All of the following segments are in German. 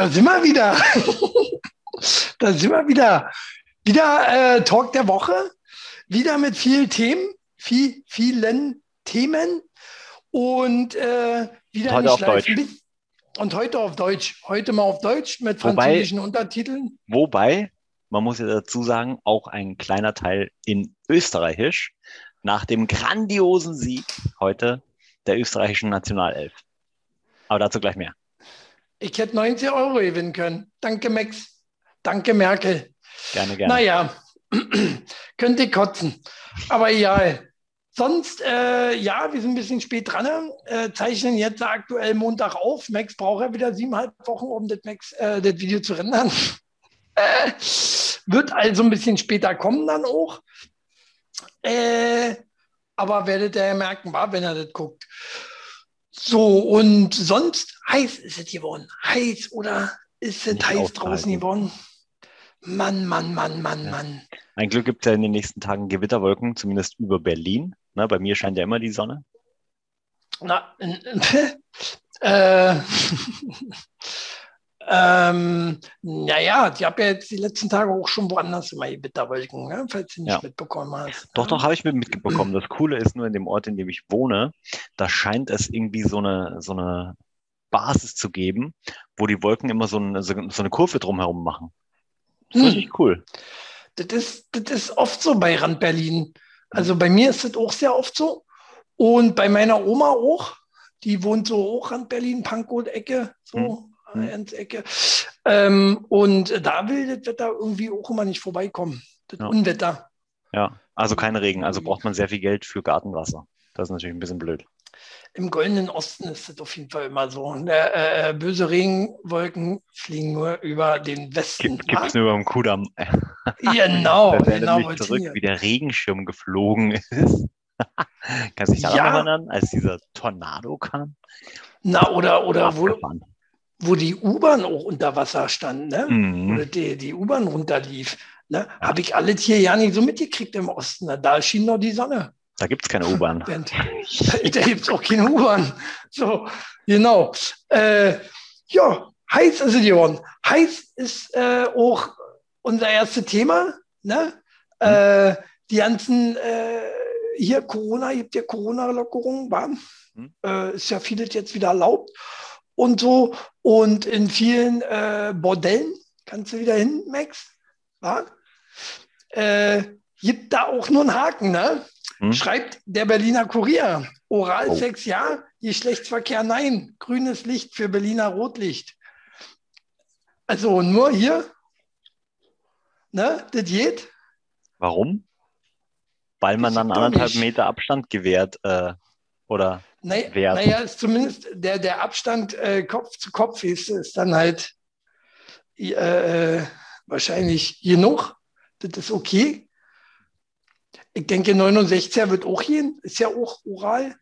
Da sind wir wieder. da sind wir wieder. Wieder äh, Talk der Woche. Wieder mit vielen Themen, viel, vielen Themen. Und äh, wieder Heute nicht auf. Deutsch. Und heute auf Deutsch. Heute mal auf Deutsch mit Wobei- französischen Untertiteln. Wobei, man muss ja dazu sagen, auch ein kleiner Teil in Österreichisch nach dem grandiosen Sieg heute der österreichischen Nationalelf. Aber dazu gleich mehr. Ich hätte 90 Euro gewinnen können. Danke, Max. Danke, Merkel. Gerne, gerne. Naja, könnte kotzen. Aber egal. Sonst, äh, ja, wir sind ein bisschen spät dran. Äh, zeichnen jetzt aktuell Montag auf. Max braucht ja wieder siebeneinhalb Wochen, um das, Max, äh, das Video zu rendern. äh, wird also ein bisschen später kommen dann auch. Äh, aber werdet ihr ja merken, war, wenn ihr das guckt. So, und sonst heiß ist es geworden. Heiß oder ist es Nicht heiß aushalten. draußen geworden? Mann, Mann, Mann, Mann, Ja. Mann. Ein Glück gibt es ja in den nächsten Tagen Gewitterwolken, zumindest über Berlin. Ne, bei mir scheint ja immer die Sonne. Na, äh, ähm, naja, ich habe ja jetzt die letzten Tage auch schon woanders immer Gewitterwolken, ne? falls du nicht Ja. mitbekommen hast. Doch, ne? doch, habe ich mir mitbekommen. Das Coole ist nur in dem Ort, in dem ich wohne, da scheint es irgendwie so eine, so eine Basis zu geben, wo die Wolken immer so eine, so eine Kurve drumherum machen. Das Hm. finde ich cool. Das ist, das ist oft so bei Rand Berlin. Also bei mir ist das auch sehr oft so. Und bei meiner Oma auch. Die wohnt so auch Rand Berlin, Pankow-Ecke, so Hm. Ins Ecke. Ähm, und da will das Wetter irgendwie auch immer nicht vorbeikommen. Das Ja. Unwetter. Ja, also kein Regen, also braucht man sehr viel Geld für Gartenwasser. Das ist natürlich ein bisschen blöd. Im goldenen Osten ist das auf jeden Fall immer so. Der, äh, böse Regenwolken fliegen nur über den Westen. Gibt es nur beim Kudamm. Genau, erinnert genau. zurück, wie der Regenschirm geflogen ist. Kannst du dich daran Ja. erinnern, als dieser Tornado kam? Na, oder, oder wo. Wo die U-Bahn auch unter Wasser stand, ne? Mhm. Oder die, die U-Bahn runterlief. Ne? Habe ich alles hier ja nicht so mitgekriegt im Osten. Ne? Da schien noch die Sonne. Da gibt es keine U-Bahn. Während- da gibt es auch keine U-Bahn. So, genau. Äh, ja, heiß ist es geworden. Heiß ist äh, auch unser erstes Thema. Ne? Äh, die ganzen, äh, hier Corona, gibt ja Corona-Lockerungen, war. Hm. Äh, ist ja vieles jetzt wieder erlaubt und so. Und in vielen äh, Bordellen, kannst du wieder hin, Max? Äh, gibt da auch nur einen Haken, ne? Hm? Schreibt der Berliner Kurier. Oralsex ja, Geschlechtsverkehr nein. Grünes Licht für Berliner Rotlicht. Also nur hier, ne, das geht. Warum? Weil man dann anderthalb. Meter Abstand gewährt. Äh, oder Naja, Wert. naja, ist zumindest der, der Abstand äh, Kopf zu Kopf ist, ist dann halt äh, wahrscheinlich genug. Das ist okay. Ich denke, 69er wird auch gehen. Ist ja auch oral.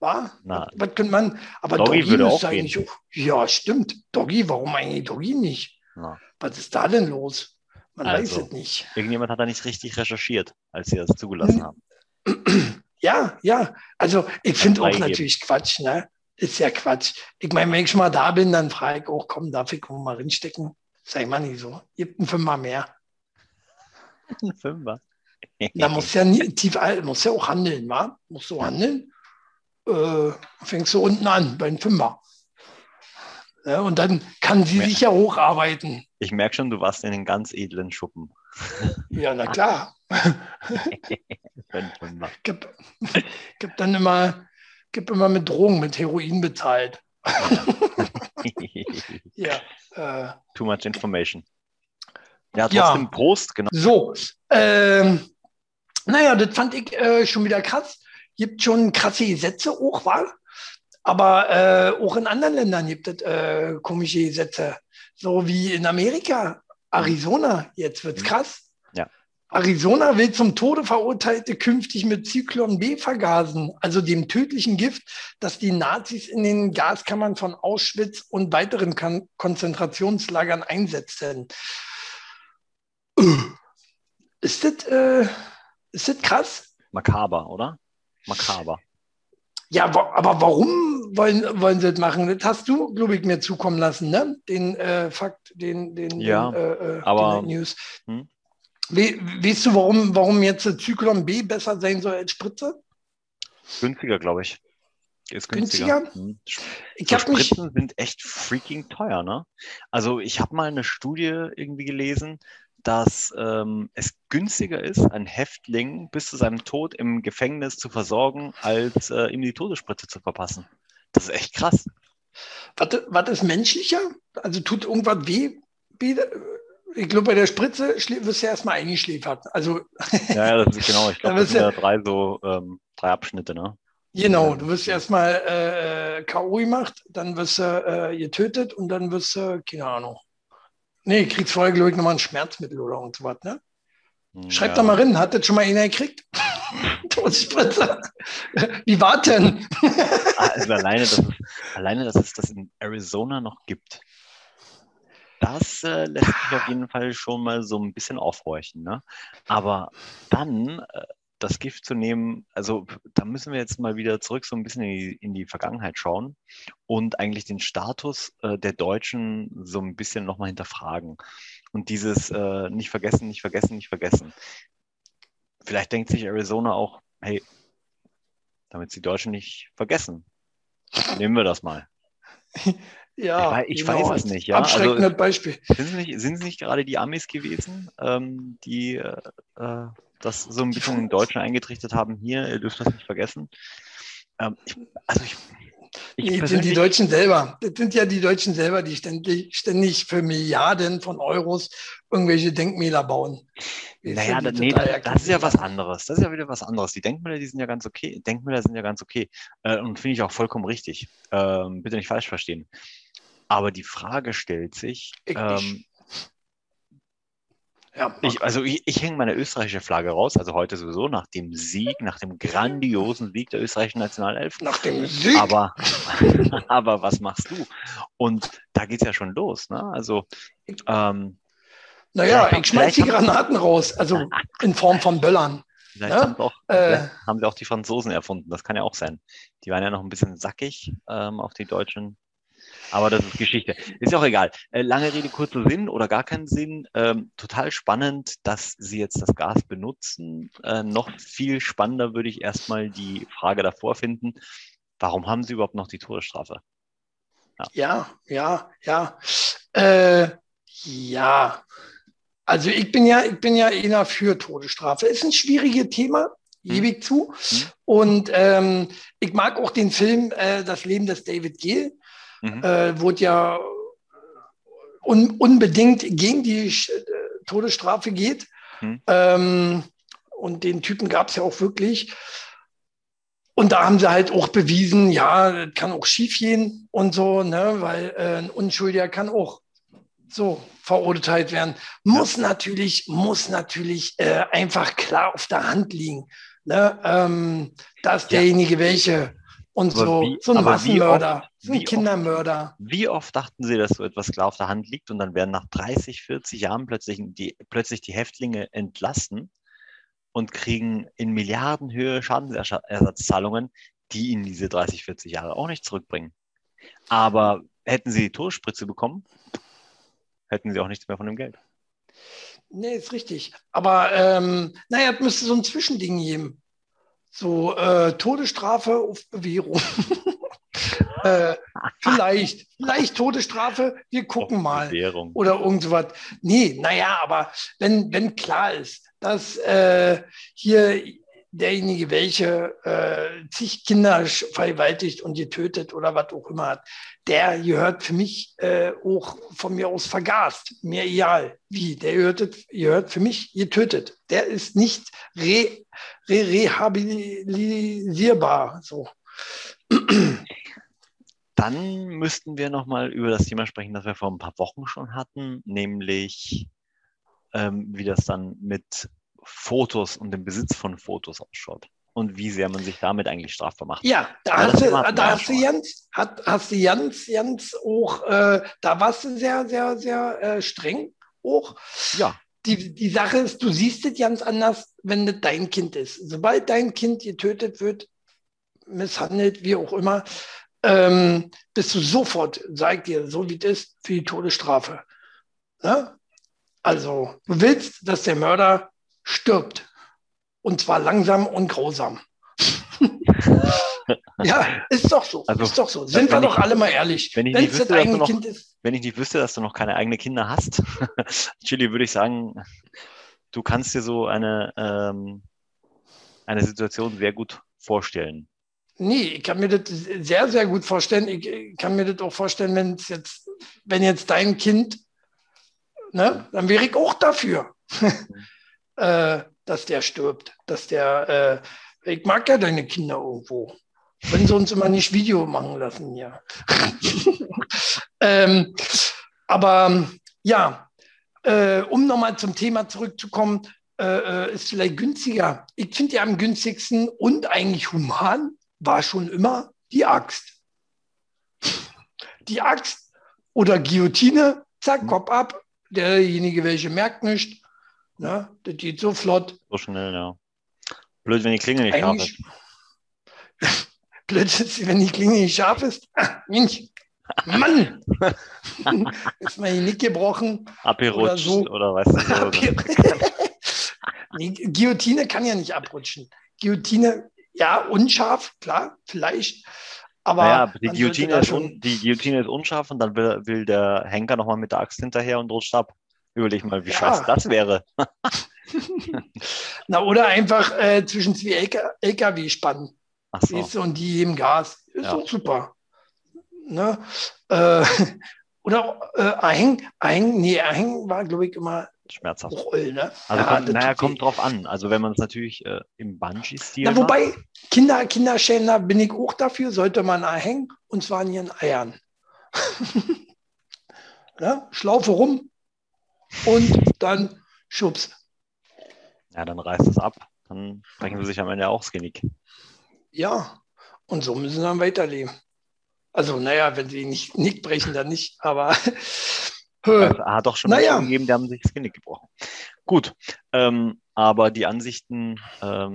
War? Na. Was, was könnte man? Aber Doggy Doggy, würde auch gehen. eigentlich auch. Ja, stimmt. Doggy, warum eigentlich Doggy nicht? na, Was ist da denn los? Man Also. weiß es nicht. irgendjemand hat da nicht richtig recherchiert, als sie das zugelassen Hm. haben. Ja, ja. Also ich finde auch natürlich Quatsch, ne? Ist ja Quatsch. Ich meine, wenn ich schon mal da bin, dann frage ich auch, komm, darf ich mal reinstecken? Sei mal nicht so. Gibt ein Fünfer mehr. Ein Fünfer. Da muss ja nie, tief, muss ja auch handeln, wa? Musst du handeln? Äh, fängst du unten an, bei einem Fünfer. Ja, und dann kann sie Ja. sich ja hocharbeiten. Ich merke schon, du warst in den ganz edlen Schuppen. Ja, na klar. Gib, gib dann immer, gib immer mit Drogen, mit Heroin bezahlt. Ja. Äh, Too much information. Ja, Ja. trotzdem Prost, genau. So, ähm, naja, das fand ich äh, schon wieder krass. Gibt schon krasse Gesetze auch, war. Aber äh, auch in anderen Ländern gibt es äh, komische Gesetze. So wie in Amerika, Arizona, jetzt wird's Mhm. krass. Ja. Arizona will zum Tode Verurteilte künftig mit Zyklon B vergasen, also dem tödlichen Gift, das die Nazis in den Gaskammern von Auschwitz und weiteren Kan Konzentrationslagern einsetzten. Ist das, äh, ist das krass? Makaber, oder? Makaber. Ja, aber warum, wollen, wollen sie das machen. Das hast du, glaube ich, mir zukommen lassen, ne? Den äh, Fakt, den, den, ja, den, äh, aber, den News. Hm? We, weißt du, warum, warum jetzt Zyklon B besser sein soll als Spritze? Günstiger, glaube ich. Ist günstiger. günstiger. Hm. Ich so habe mich. Spritzen sind echt freaking teuer, ne? Also ich habe mal eine Studie irgendwie gelesen, dass ähm, es günstiger ist, einen Häftling bis zu seinem Tod im Gefängnis zu versorgen, als äh, ihm die Todesspritze zu verpassen. Das ist echt krass. Was, was ist menschlicher? Also tut irgendwas weh? Ich glaube, bei der Spritze wirst du erstmal eingeschläfert. Also, ja, ja, das ist genau. Ich glaube, Da das sind ja drei so ähm, drei Abschnitte, ne? genau, du wirst erstmal äh, K.O. gemacht, dann wirst du äh, getötet und dann wirst du, keine Ahnung. Nee, kriegst vorher, glaube ich, nochmal ein Schmerzmittel oder irgendwas, ne? Schreib ja. da mal rein, hat das schon mal einer gekriegt? Todesspritze. Wie war denn? Also alleine, dass es, alleine, dass es das in Arizona noch gibt, das äh, lässt mich auf jeden Fall schon mal so ein bisschen aufhorchen. Ne? Aber dann äh, das Gift zu nehmen, also da müssen wir jetzt mal wieder zurück so ein bisschen in die, in die Vergangenheit schauen und eigentlich den Status äh, der Deutschen so ein bisschen nochmal hinterfragen. Und dieses äh, nicht vergessen, nicht vergessen, nicht vergessen. Vielleicht denkt sich Arizona auch, hey, damit sie die Deutschen nicht vergessen, nehmen wir das mal. Ja, Ich ich weiß es nicht, ja. Abschreckendes Also- Beispiel. Sind es nicht, sind es nicht gerade die Amis gewesen, ähm, die äh, äh, das so ein bisschen in Deutschen eingetrichtert haben? Hier, ihr dürft das nicht vergessen. Ähm, ich, also ich, ich Nee, das sind die Deutschen selber. Das sind ja die Deutschen selber, die ständig, ständig für Milliarden von Euros irgendwelche Denkmäler bauen. naja, das, nee, das, das ist ja was anderes. Das ist ja wieder was anderes. Die Denkmäler, die sind ja ganz okay. Denkmäler sind ja ganz okay. Äh, und finde ich auch vollkommen richtig. Ähm, bitte nicht falsch verstehen. Aber die Frage stellt sich, Ich ähm. Ja, Ich, also ich, ich hänge meine österreichische Flagge raus, also heute sowieso nach dem Sieg, nach dem grandiosen Sieg der österreichischen Nationalelf. nach dem Sieg. Aber, aber was machst du? Und da geht's ja schon los. Ne? Also ähm, naja, ich schmeiß die Granaten raus, also in Form von Böllern. vielleicht, Ja, haben, auch, äh, haben sie auch die Franzosen erfunden. Das kann ja auch sein. Die waren ja noch ein bisschen sackig ähm, auf die Deutschen. Aber das ist Geschichte. Ist ja auch egal. Äh, lange Rede, kurzer Sinn oder gar keinen Sinn. Ähm, total spannend, dass Sie jetzt das Gas benutzen. Äh, noch viel spannender würde ich erstmal die Frage davor finden. Warum haben Sie überhaupt noch die Todesstrafe? Ja, ja, ja. Äh, ja. Also ich bin ja, ich bin ja eher für Todesstrafe. Ist ein schwieriges Thema, gebe ich zu. Hm. Und ähm, ich mag auch den Film äh, Das Leben des David Gill. Mhm. Äh, wurde ja un unbedingt gegen die Sch- äh, Todesstrafe geht. Hm. Ähm, und den Typen gab es ja auch wirklich. Und da haben sie halt auch bewiesen, ja, kann auch schief gehen und so, ne, weil äh, ein Unschuldiger kann auch so verurteilt werden. Muss natürlich, muss natürlich äh, einfach klar auf der Hand liegen, ne, ähm, dass Ja. derjenige welche und Aber so, wie- so ein Massenmörder, oft- so ein oft- Kindermörder. Wie oft dachten Sie, dass so etwas klar auf der Hand liegt und dann werden nach 30, 40 Jahren plötzlich die, plötzlich die Häftlinge entlassen und kriegen in Milliardenhöhe Schadensersatzzahlungen, die ihnen diese 30, 40 Jahre auch nicht zurückbringen. Aber hätten sie die Todesspritze bekommen, hätten sie auch nichts mehr von dem Geld. Nee, ist richtig. Aber ähm, naja, es müsste so ein Zwischending geben. So äh, Todesstrafe auf Bewährung. äh, vielleicht, vielleicht Todesstrafe, wir gucken mal. Oder irgend sowas. Nee, naja, aber wenn, wenn klar ist, dass äh, hier derjenige, welche äh, zig Kinder vergewaltigt und getötet oder was auch immer hat, der gehört für mich äh, auch von mir aus vergast. Mir egal. Wie? Der gehört, gehört für mich getötet. Der ist nicht re, re, rehabilisierbar. So. Dann müssten wir nochmal über das Thema sprechen, das wir vor ein paar Wochen schon hatten, nämlich ähm, wie das dann mit Fotos und dem Besitz von Fotos ausschaut und wie sehr man sich damit eigentlich strafbar macht. Ja, da hast du, wir da hast du ganz, hat, hast du ganz, ganz auch, äh, da warst du sehr, sehr, sehr äh, streng auch. Ja, Die, die Sache ist, du siehst es ganz anders, wenn das dein Kind ist. Sobald dein Kind getötet wird, misshandelt, wie auch immer, ähm, bist du sofort, sag dir, so wie das ist, für die Todesstrafe. Ne? Also, du willst, dass der Mörder stirbt. Und zwar langsam und grausam. ja, ist doch so. Also, ist doch so. Sind wir doch ich, alle mal ehrlich. Wenn ich, nicht wüsste, dass du noch, wenn ich nicht wüsste, dass du noch keine eigenen Kinder hast, Chili, würde ich sagen, du kannst dir so eine, ähm, eine Situation sehr gut vorstellen. Nee, ich kann mir das sehr, sehr gut vorstellen. Ich kann mir das auch vorstellen, wenn jetzt, wenn jetzt dein Kind, ne, dann wäre ich auch dafür, äh, dass der stirbt, dass der, äh, ich mag ja deine Kinder irgendwo. Wenn sie uns immer nicht Video machen lassen, ja. ähm, aber ja, äh, um nochmal zum Thema zurückzukommen, äh, äh, ist vielleicht günstiger. Ich finde ja am günstigsten und eigentlich human war schon immer die Axt. Die Axt oder Guillotine, zack. Kopf ab. Derjenige, welche merkt nicht. Ne? Das geht so flott. So schnell, ja. Blöd, wenn die Klinge nicht scharf ist. Blöd ist, wenn die Klinge nicht scharf ist. Ah, Mensch, Mann! ist mal nicht gebrochen. Abgerutscht oder, so. oder weißt du. nee, Guillotine kann ja nicht abrutschen. Guillotine, ja, unscharf, klar, vielleicht. Aber naja, die, Guillotine ist un, die Guillotine ist unscharf und dann will, will der Henker nochmal mit der Axt hinterher und rutscht ab. Überleg mal, wie ja. scheiße das wäre. Na, oder einfach äh, zwischen zwei LK LKW spannen. Ach so. Und die im Gas. Ist ja. doch super. Ne? Äh, oder äh, Aheng, Aheng, nee, Aheng war, glaube ich, immer schmerzhaft. Roll, ne? Also ja, kommt, naja, kommt drauf an. Also wenn man es natürlich äh, im Bungee-Stil. Wobei, Kinder, Kinderschänder bin ich auch dafür, sollte man Aheng und zwar in ihren Eiern. ne? Schlaufe rum und dann schubs. Ja, dann reißt es ab. Dann brechen sie sich am Ende auch das Genick. Ja, und so müssen sie dann weiterleben. Also, naja, wenn sie nicht Nick brechen, dann nicht, aber. es hat doch schon naja. Gegeben, die haben sich das Genick gebrochen. Gut, ähm, aber die Ansichten ähm,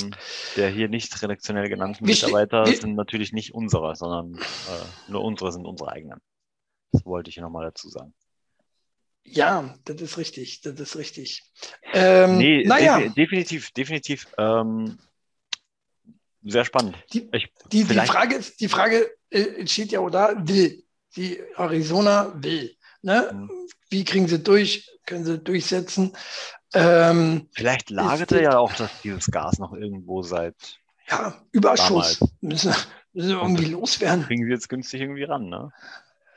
der hier nicht redaktionell genannten Mitarbeiter wie, sind natürlich nicht unsere, sondern äh, nur unsere sind unsere eigenen. Das wollte ich nochmal dazu sagen. Ja, das ist richtig, das ist richtig. Ähm, nee, naja. De definitiv, definitiv ähm, sehr spannend. Die, ich, die, die, Frage ist, die Frage äh, steht ja oder will. Die Arizona will. Ne? Mhm. Wie kriegen sie durch? Können sie durchsetzen? Ähm, Vielleicht lagerte ja auch das, dieses Gas noch irgendwo seit. Ja, Überschuss. Müssen, müssen wir irgendwie loswerden. Kriegen sie jetzt günstig irgendwie ran, ne?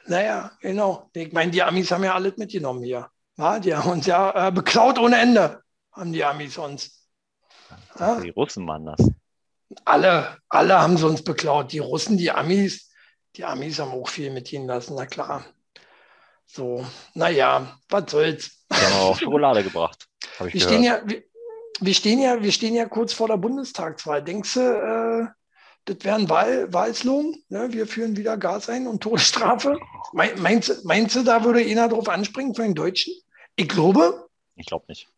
Naja, genau. Ich meine, die Amis haben ja alles mitgenommen hier. Ja, die haben uns ja äh, beklaut ohne Ende, haben die Amis uns. Ja? Die Russen waren das. Alle, alle haben sie uns beklaut. Die Russen, die Amis, die Amis haben auch viel mitgehen lassen, na klar. So, naja, was soll's. Die haben auch Schokolade gebracht. wir, stehen ja, wir, wir, stehen ja, wir stehen ja kurz vor der Bundestagswahl. Denkst du, äh, das wäre ein Wahl, Wahlslung? Ne? Wir führen wieder Gas ein und Todesstrafe. Meinst, meinst du, da würde einer drauf anspringen für den Deutschen? Ich glaube. Ich glaube nicht.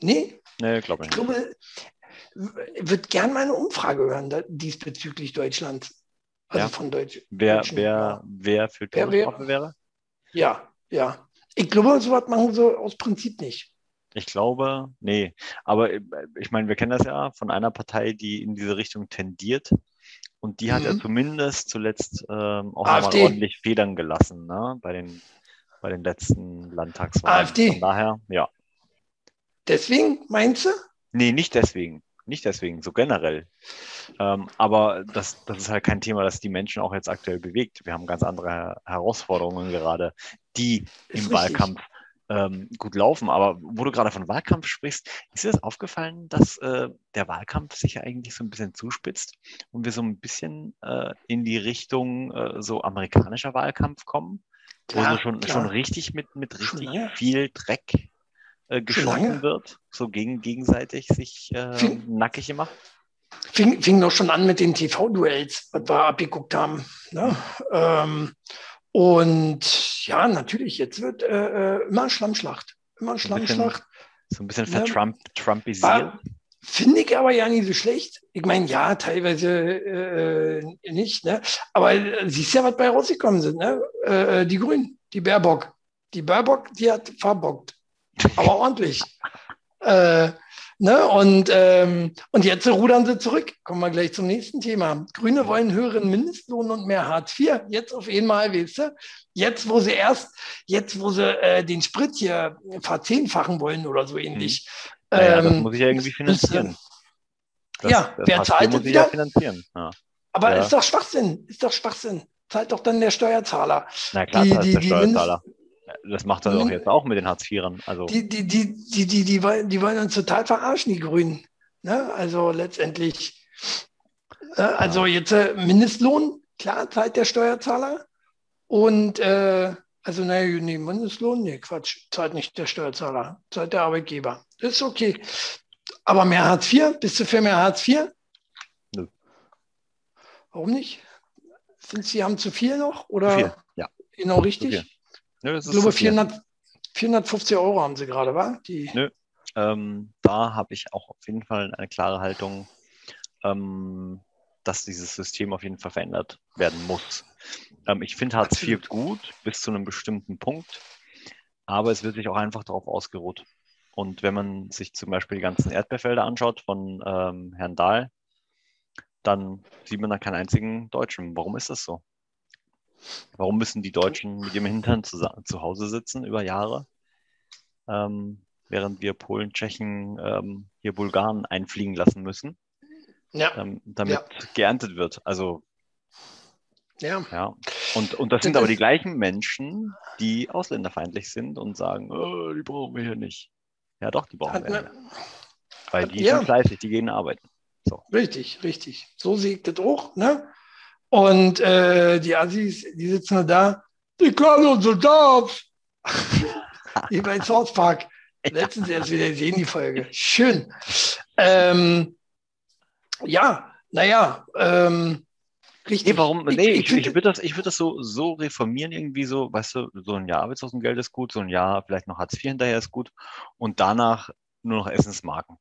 Nee? Nee, ich glaube nicht. Ich glaube, würde gern mal eine Umfrage hören da, diesbezüglich Deutschlands. Also ja. von Deutsch. Wer, wer, wer für Todesstrafe wäre? Ja, ja. Ich glaube, sowas machen sie aus Prinzip nicht. Ich glaube, nee. Aber äh, ich meine, wir kennen das ja von einer Partei, die in diese Richtung tendiert. Und die hat mhm. ja zumindest zuletzt ähm, auch nochmal ordentlich Federn gelassen, ne? Bei den, bei den letzten Landtagswahlen. AfD. Von daher, ja. Deswegen, meinst du? Nee, nicht deswegen. Nicht deswegen, so generell. Ähm, aber das, das ist halt kein Thema, das die Menschen auch jetzt aktuell bewegt. Wir haben ganz andere Herausforderungen gerade, die ist im richtig. Wahlkampf ähm, gut laufen. Aber wo du gerade von Wahlkampf sprichst, ist dir das aufgefallen, dass äh, der Wahlkampf sich ja eigentlich so ein bisschen zuspitzt und wir so ein bisschen äh, in die Richtung äh, so amerikanischer Wahlkampf kommen? Klar, wo so schon, schon richtig mit, mit richtig viel Dreck äh, geschossen wird, so gegen, gegenseitig sich äh, fing, nackig gemacht? Fing, fing doch schon an mit den TV-Duells, was wir abgeguckt haben. Ne? Ähm, und ja, natürlich, jetzt wird äh, äh immer Schlammschlacht. Immer Schlammschlacht. So ein bisschen, so ein bisschen vertrumpisiert. Finde ich aber ja nicht so schlecht. Ich meine, ja, teilweise äh, nicht, ne? Aber äh, siehst ja, was bei rausgekommen sind, ne? Äh, die Grünen, die Baerbock. Die Baerbock, die hat verbockt. Aber ordentlich. äh, ne? und, ähm, und jetzt rudern sie zurück. Kommen wir gleich zum nächsten Thema. Grüne wollen höheren Mindestlohn und mehr Hartz IV. Jetzt auf einmal, weißt du? Jetzt, wo sie erst, jetzt, wo sie äh, den Sprit hier verzehnfachen wollen oder so ähnlich. Mhm naja, ähm, das muss ich ja irgendwie finanzieren. Das, ja, das wer zahlt das wieder? Ja finanzieren. Ja. Aber ja. ist doch Schwachsinn, ist doch Schwachsinn. Zahlt doch dann der Steuerzahler. Na klar, die, die, der Steuerzahler. Das macht er doch jetzt auch mit den Hartz-IVern. Also. Die, die, die, die, die, die, wollen, die wollen uns total verarschen, die Grünen. Ne? Also letztendlich. Äh, also jetzt äh, Mindestlohn, klar, zahlt der Steuerzahler. Und äh, also, nee, nee, Mindestlohn, nee, Quatsch, zahlt nicht der Steuerzahler, zahlt der Arbeitgeber. Das ist okay. Aber mehr Hartz IV? Bist du für mehr Hartz IV? Nö. Warum nicht? Sind Sie haben zu viel noch? Oder? Zu viel, ja. Genau richtig? Nö, ich glaube, 400, 450 Euro haben Sie gerade, wa? Die Nö. Ähm, da habe ich auch auf jeden Fall eine klare Haltung, ähm, dass dieses System auf jeden Fall verändert werden muss. Ähm, ich finde Hartz IV gut bis zu einem bestimmten Punkt, aber es wird sich auch einfach darauf ausgeruht. Und wenn man sich zum Beispiel die ganzen Erdbeerfelder anschaut von ähm, Herrn Dahl, dann sieht man da keinen einzigen Deutschen. Warum ist das so? Warum müssen die Deutschen mit ihrem Hintern zu, zu Hause sitzen über Jahre, ähm, während wir Polen, Tschechen, ähm, hier Bulgaren einfliegen lassen müssen, ja. ähm, damit ja. geerntet wird? Also ja. ja. Und, und das sind aber die gleichen Menschen, die ausländerfeindlich sind und sagen, oh, die brauchen wir hier nicht. Ja, doch, die brauchen wir. Weil die ja. sind fleißig, die gehen arbeiten. So. Richtig, richtig. So sieht das auch. Ne? Und äh, die Assis, die sitzen da, die können unsere Jobs. Wie bei South Park. Letztens erst wieder sehen die Folge. Schön. Ähm, ja, naja, ähm, Richtig. Nee, warum? Nee, ich, ich, ich würde das, ich würd das so, so reformieren, irgendwie so, weißt du, so ein Jahr Arbeitslosengeld ist gut, so ein Jahr vielleicht noch Hartz IV hinterher ist gut und danach nur noch Essensmarken.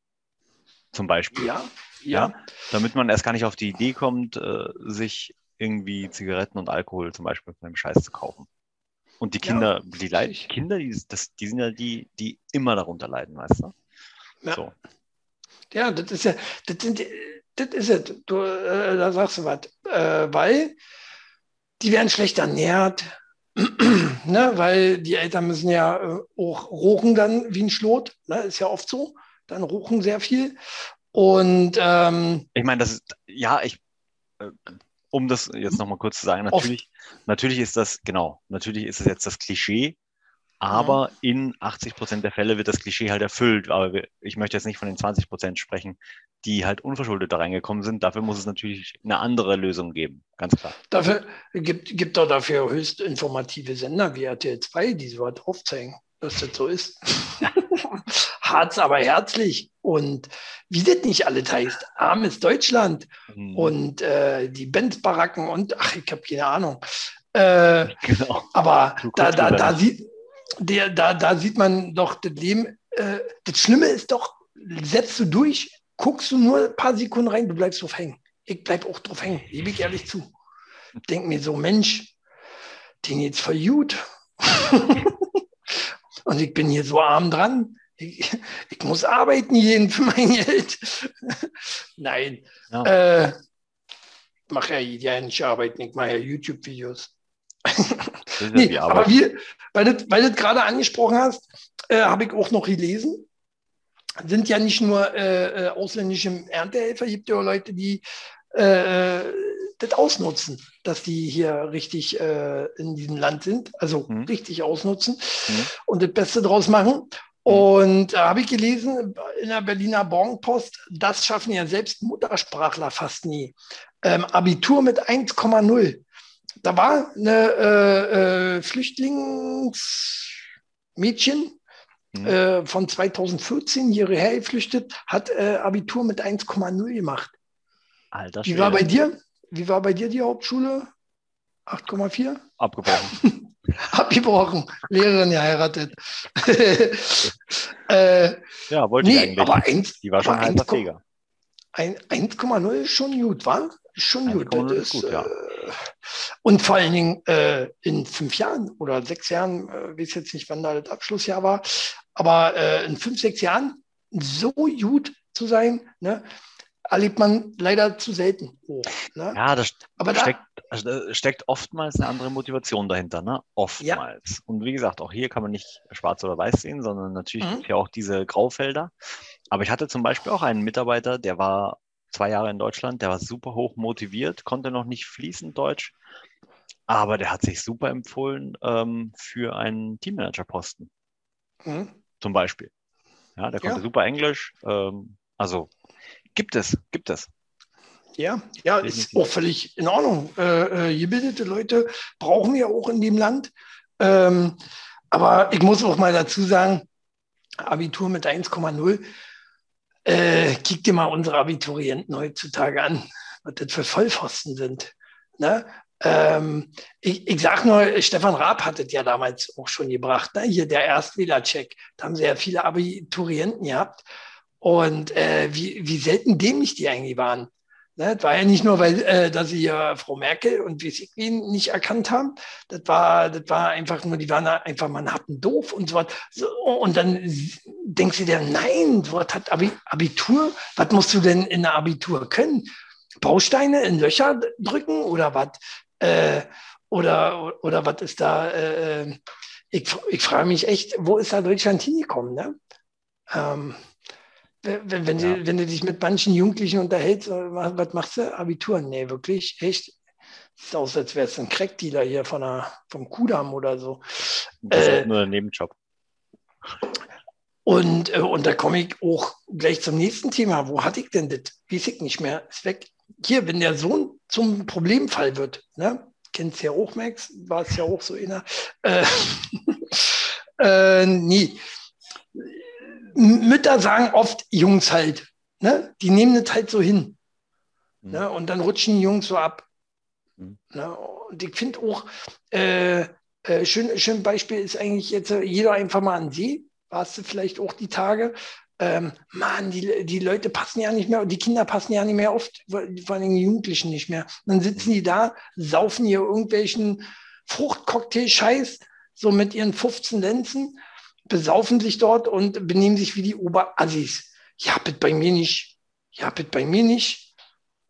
Zum Beispiel. Ja, ja. ja damit man erst gar nicht auf die Idee kommt, äh, sich irgendwie Zigaretten und Alkohol zum Beispiel von dem Scheiß zu kaufen. Und die Kinder, ja, die leiden, Kinder, die, das, die sind ja die, die immer darunter leiden, weißt du? Ja. So. Ja, das ist ja, das sind, das ist es. Du, äh, da sagst du was. Äh, weil die werden schlecht ernährt, ne? weil die Eltern müssen ja äh, auch rochen dann wie ein Schlot. Ne? Ist ja oft so. Dann rochen sehr viel. Und ähm, ich meine, das ist, ja, ich, äh, um das jetzt nochmal kurz zu sagen, natürlich, natürlich ist das, genau, natürlich ist es jetzt das Klischee, aber mhm. in 80 Prozent der Fälle wird das Klischee halt erfüllt. Aber ich möchte jetzt nicht von den 20 Prozent sprechen, die halt unverschuldet da reingekommen sind. Dafür muss es natürlich eine andere Lösung geben, ganz klar. Dafür gibt gibt doch dafür höchst informative Sender wie RTL 2, die so was aufzeigen, dass das so ist. Harz aber herzlich. Und wie das nicht alles heißt, armes Deutschland mhm. und äh, die Benz-Baracken und ach, ich habe keine Ahnung. Äh, genau. Aber da, da, da, sieht, der, da, da sieht man doch das Leben. Äh, das Schlimme ist doch, setzt du durch, guckst du nur ein paar Sekunden rein, du bleibst drauf hängen. Ich bleib auch drauf hängen, gebe ich ehrlich zu. Denk mir so, Mensch, den jetzt voll gut. Und ich bin hier so arm dran. Ich, ich muss arbeiten jeden für mein Geld. Nein. Ja. Äh, ich mache ja, ja nicht arbeiten, ich mache ja YouTube-Videos nee, aber wir, weil du weil gerade angesprochen hast, äh, habe ich auch noch gelesen. Sind ja nicht nur äh, äh ausländische Erntehelfer, gibt ja Leute, die äh, das ausnutzen, dass die hier richtig äh, in diesem Land sind, also mhm. richtig ausnutzen mhm. und das Beste draus machen. Mhm. Und da äh, habe ich gelesen in der Berliner Bornpost, das schaffen ja selbst Muttersprachler fast nie. Ähm, Abitur mit 1,0 da war eine äh, äh, Flüchtlingsmädchen mhm. äh, von 2014 hierher geflüchtet, hat äh, Abitur mit 1,0 gemacht. Alter, Wie war bei dir? Wie war bei dir die Hauptschule? 8,4? Abgebrochen. abgebrochen, Lehrerin geheiratet. äh, ja, wollte nee, ich eigentlich. Aber eins, die war schon ein Feger. 1,0 ist schon gut, war? Schon gut. Das ist gut, ja. Äh, und vor allen Dingen äh, in fünf Jahren oder sechs Jahren, äh, weiß jetzt nicht, wann da das Abschlussjahr war, aber äh, in fünf, sechs Jahren so gut zu sein, ne, erlebt man leider zu selten. Oh, ne? Ja, das Aber steckt, da, steckt oftmals eine andere Motivation dahinter, ne? Oftmals. Ja. Und wie gesagt, auch hier kann man nicht schwarz oder weiß sehen, sondern natürlich mhm. ja auch diese Graufelder. Aber ich hatte zum Beispiel auch einen Mitarbeiter, der war zwei Jahre in Deutschland, der war super hoch motiviert, konnte noch nicht fließend Deutsch, aber der hat sich super empfohlen ähm, für einen Teammanager-Posten. Mhm. Zum Beispiel. Ja, der konnte ja. super Englisch. Ähm, also gibt es, gibt es. Ja, ja, ist auch völlig in Ordnung. Äh, äh, gebildete Leute brauchen wir auch in dem Land. Ähm, aber ich muss auch mal dazu sagen, Abitur mit 1,0, äh, kick dir mal unsere Abiturienten heutzutage an, was das für Vollpfosten sind. Ne? Ähm, ich, ich sage nur, Stefan Raab hat es ja damals auch schon gebracht, ne? hier der Erstwählercheck. Da haben sie ja viele Abiturienten gehabt. Und äh, wie, wie selten dämlich die eigentlich waren. Ne? Das war ja nicht nur, weil äh, dass sie ja Frau Merkel und wie sie ihn nicht erkannt haben. Das war, das war einfach nur, die waren einfach man hatten doof und so was. So, und dann denkst du dir, nein, was hat Abitur. Was musst du denn in der Abitur können? Bausteine in Löcher drücken oder was? Äh, oder, oder was ist da? Äh, äh, ich, ich frage mich echt, wo ist da Deutschland hingekommen? Ne? Ähm, wenn, wenn, ja. du, wenn du dich mit manchen Jugendlichen unterhältst, äh, was machst du? Abitur? Nee, wirklich? Echt? Sieht aus, als wärst du ein Crackdealer hier von der, vom Kudamm oder so. Das äh, ist nur ein Nebenjob. Und, äh, und da komme ich auch gleich zum nächsten Thema. Wo hatte ich denn das? Weiß ich nicht mehr. Ist weg. Hier, wenn der Sohn zum Problemfall wird, ne? Kennst ja auch, Max, war es ja auch so inner. Äh, äh, nie. Mütter sagen oft Jungs halt. Ne? Die nehmen das halt so hin. Mhm. Ne? Und dann rutschen die Jungs so ab. Mhm. Ne? Und ich finde auch, äh, äh, schön, schön Beispiel ist eigentlich jetzt äh, jeder einfach mal an See. Warst du vielleicht auch die Tage? Ähm, Mann, die, die Leute passen ja nicht mehr, die Kinder passen ja nicht mehr oft, vor allem die Jugendlichen nicht mehr. Und dann sitzen die da, saufen hier irgendwelchen Fruchtcocktail-Scheiß, so mit ihren 15 Lenzen besaufen sich dort und benehmen sich wie die Oberassis. Ja, bitte bei mir nicht. Ja, bitte bei mir nicht.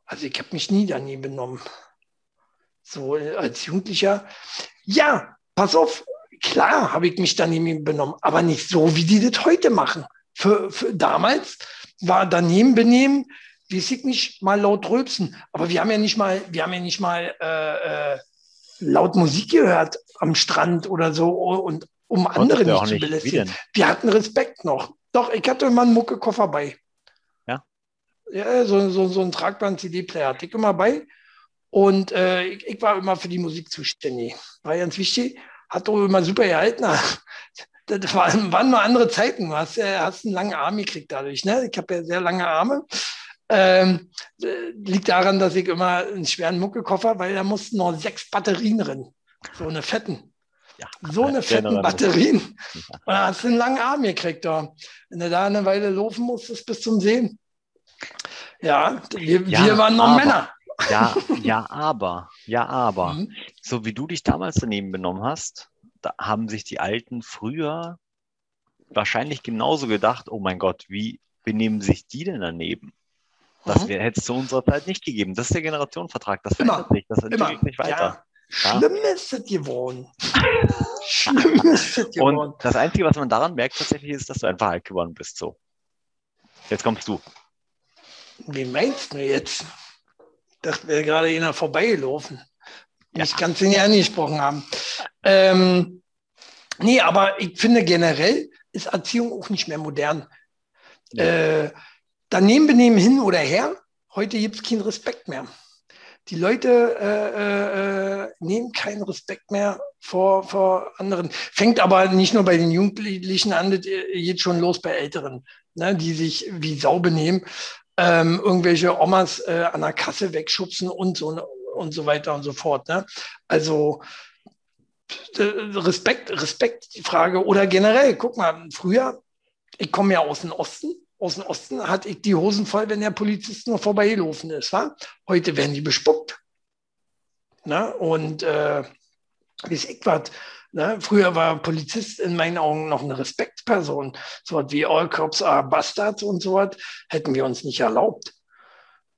Also ich habe mich nie daneben benommen. So äh, als Jugendlicher. Ja, pass auf, klar habe ich mich daneben benommen, aber nicht so, wie die das heute machen. Für, für damals war daneben benehmen, wie ich nicht, mal laut rülpsen. Aber wir haben ja nicht mal, wir haben ja nicht mal äh, äh, laut Musik gehört am Strand oder so und um andere nicht zu belästigen. Wir hatten Respekt noch. Doch, ich hatte immer einen Muckekoffer bei. Ja? Ja, so, so, so ein tragbaren CD-Player hatte ich immer bei. Und äh, ich, ich, war immer für die Musik zuständig. War ganz wichtig. Hat doch immer super gehalten. Das waren, waren nur andere Zeiten. Du hast, äh, hast einen langen Arm gekriegt dadurch. Ne? Ich habe ja sehr lange Arme. Ähm, liegt daran, dass ich immer einen schweren Muckekoffer, weil da mussten noch sechs Batterien drin. So eine fetten. Ja, so eine fetten Batterien. Und da hast du einen langen Arm gekriegt. Da. Wenn du da eine Weile laufen musstest bis zum Sehen. Ja, wir, ja, wir waren noch aber, Männer. Ja, ja, aber, ja, aber. Mhm. So wie du dich damals daneben benommen hast, da haben sich die Alten früher wahrscheinlich genauso gedacht, oh mein Gott, wie benehmen sich die denn daneben? Das mhm. hätte es zu unserer Zeit nicht gegeben. Das ist der Generationenvertrag. Das verändert sich. Das entwickelt sich weiter. Ja. Schlimm ist es geworden. Schlimm ist es geworden. Und das Einzige, was man daran merkt tatsächlich, ist, dass du einfach alt geworden bist. So. Jetzt kommst du. Wie meinst du jetzt? Dachte, wir gerade einer vorbeigelaufen. Ja. Ich kann es nicht angesprochen haben. Ähm, nee, aber ich finde generell ist Erziehung auch nicht mehr modern. Ja. Äh, daneben benehmen hin oder her, heute gibt es keinen Respekt mehr die Leute äh, äh, nehmen keinen Respekt mehr vor, vor anderen. Fängt aber nicht nur bei den Jugendlichen an, geht schon los bei Älteren, ne, die sich wie Sau benehmen, ähm, irgendwelche Omas äh, an der Kasse wegschubsen und so, und so weiter und so fort. Ne? Also Respekt, Respekt, die Frage. Oder generell, guck mal, früher, ich komme ja aus dem Osten. Aus dem Osten hatte ich die Hosen voll, wenn der Polizist noch vorbeigelaufen ist. Wa? Heute werden die bespuckt. Na? Und äh, bis ich was. Ne? Früher war Polizist in meinen Augen noch eine Respektsperson. So was wie All Cops are Bastards und so was hätten wir uns nicht erlaubt.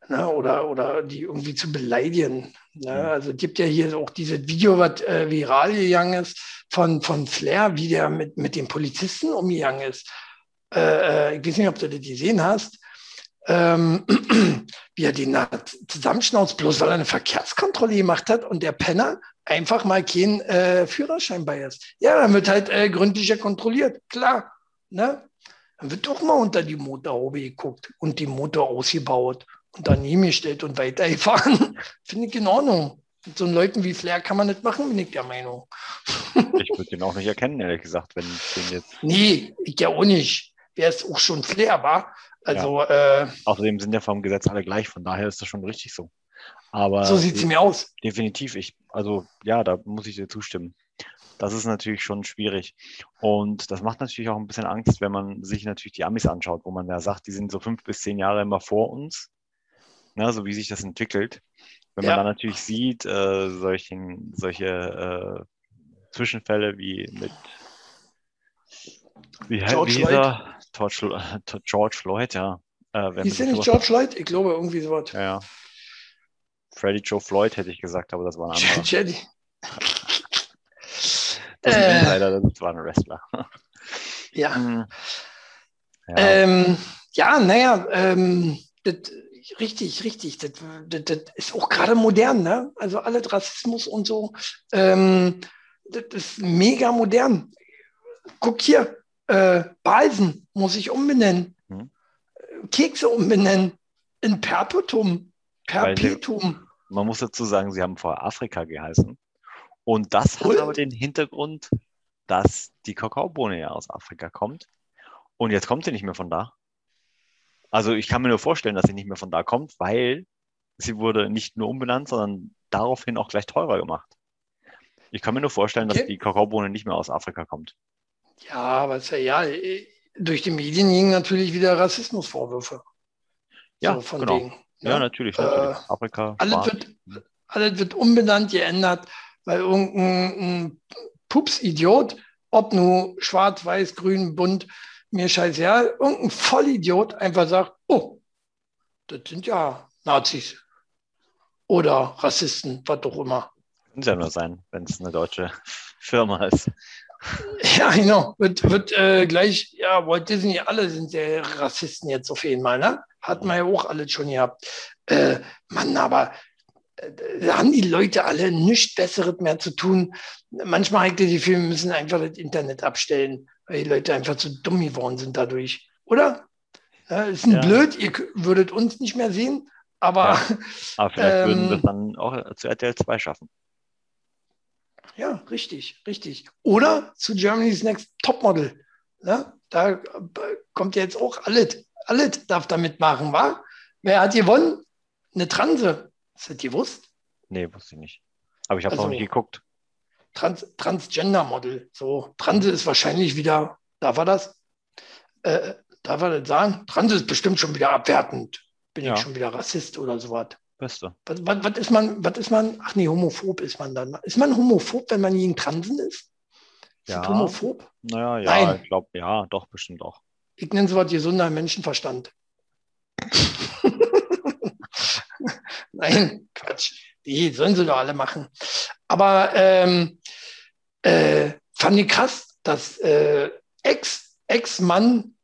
Ne? Oder, oder die irgendwie zu beleidigen. Ne? Also es gibt ja hier auch dieses Video, was äh, viral gegangen ist, von, von Flair, wie der mit, mit den Polizisten umgegangen ist. Äh, äh ich weiß nicht, ob du das gesehen hast. Ähm, wie er den zusammenschnauzt, bloß weil er eine Verkehrskontrolle gemacht hat und der Penner einfach mal keinen äh, Führerschein bei ist. Ja, dann wird halt äh, gründlicher kontrolliert, klar. Ne? Dann wird doch mal unter die Motorhaube geguckt und die Motor ausgebaut und daneben gestellt und weitergefahren. Finde ich in Ordnung. Mit so Leuten wie Flair kann man nicht machen, bin ich der Meinung. ich würde den auch nicht erkennen, ehrlich gesagt, wenn den jetzt. Nee, ich ja auch nicht. Wer ist auch schon Flair war. Also, ja. äh, Außerdem sind ja vom Gesetz alle gleich, von daher ist das schon richtig so. Aber so sieht es mir aus. Definitiv. Ich, also ja, da muss ich dir zustimmen. Das ist natürlich schon schwierig. Und das macht natürlich auch ein bisschen Angst, wenn man sich natürlich die Amis anschaut, wo man ja sagt, die sind so fünf bis zehn Jahre immer vor uns, ne, so wie sich das entwickelt. Wenn ja. man dann natürlich sieht, äh, solchen, solche äh, Zwischenfälle wie mit wie, George Floyd. George, George Floyd, ja. Äh, ist der nicht George Floyd? Ich glaube, irgendwie so was. Ja, ja. Freddy Joe Floyd hätte ich gesagt, aber das war ein anderer. Jenny. Das ist ein Insider, das war ein Wrestler. Ja. Hm. Ja, ähm, ja naja, ähm, das, richtig, richtig. Das, das, das, ist auch gerade modern, ne? Also alles Rassismus und so. Ähm, das ist mega modern. Guck hier, äh, Balsen muss ich umbenennen. Hm. Kekse umbenennen. In Perpetuum. Perpetuum. man muss dazu sagen, sie haben vorher Afrika geheißen. Und das hat aber den Hintergrund, dass die Kakaobohne ja aus Afrika kommt. Und jetzt kommt sie nicht mehr von da. Also ich kann mir nur vorstellen, dass sie nicht mehr von da kommt, weil sie wurde nicht nur umbenannt, sondern daraufhin auch gleich teurer gemacht. Ich kann mir nur vorstellen, okay. dass die Kakaobohne nicht mehr aus Afrika kommt. Ja, aber ist ja, ja durch die Medien gingen natürlich wieder Rassismusvorwürfe. Ja, so von genau. Wegen. Ja, ja natürlich. natürlich. Äh, Afrika. Alles wird, alles wird umbenannt, geändert, weil irgendein Pups-Idiot, ob nur schwarz, weiß, grün, bunt, mir scheißegal, irgendein Vollidiot einfach sagt, oh, das sind ja Nazis oder Rassisten, was auch immer. Kann es ja nur sein, wenn es eine deutsche Firma ist. Ja, genau. Wird, wird äh, gleich, ja, Walt Disney, alle sind ja Rassisten jetzt auf jeden Fall, ne? Hat man ja auch alles schon gehabt. Äh, Mann, aber äh, da haben die Leute alle nichts Besseres mehr zu tun. Manchmal habe ich die Filme müssen einfach das Internet abstellen, weil die Leute einfach zu dumm geworden sind dadurch. Oder? Ja, ist ein ja. blöd, ihr würdet uns nicht mehr sehen, aber. Ja. Aber vielleicht ähm, würden wir es dann auch zu RTL 2 schaffen. Ja, richtig, richtig. Oder zu Germany's Next Topmodel. Ja, da kommt jetzt auch alles. Alles darf da mitmachen, wa? Wer hat gewonnen? Eine Transe. Hast du das gewusst? Nee, wusste ich nicht. Aber ich habe also, noch nicht geguckt. Trans Transgender-Model. So, Transe ist wahrscheinlich wieder, darf er das? Äh, darf er das sagen? Transe ist bestimmt schon wieder abwertend. Bin ja. ich schon wieder Rassist oder sowas. Beste. Was, was, was, ist man, was ist man? Ach nee, homophob ist man dann. Ist man homophob, wenn man gegen Transen ist? Ist ja. homophob? Naja, ja, Nein. ich glaube, ja, doch, bestimmt auch. Ich nenne es was gesunder Menschenverstand. Nein, Quatsch. Die sollen sie doch alle machen. Aber ähm, äh, fand ich krass, dass äh, Ex, Ex-Mann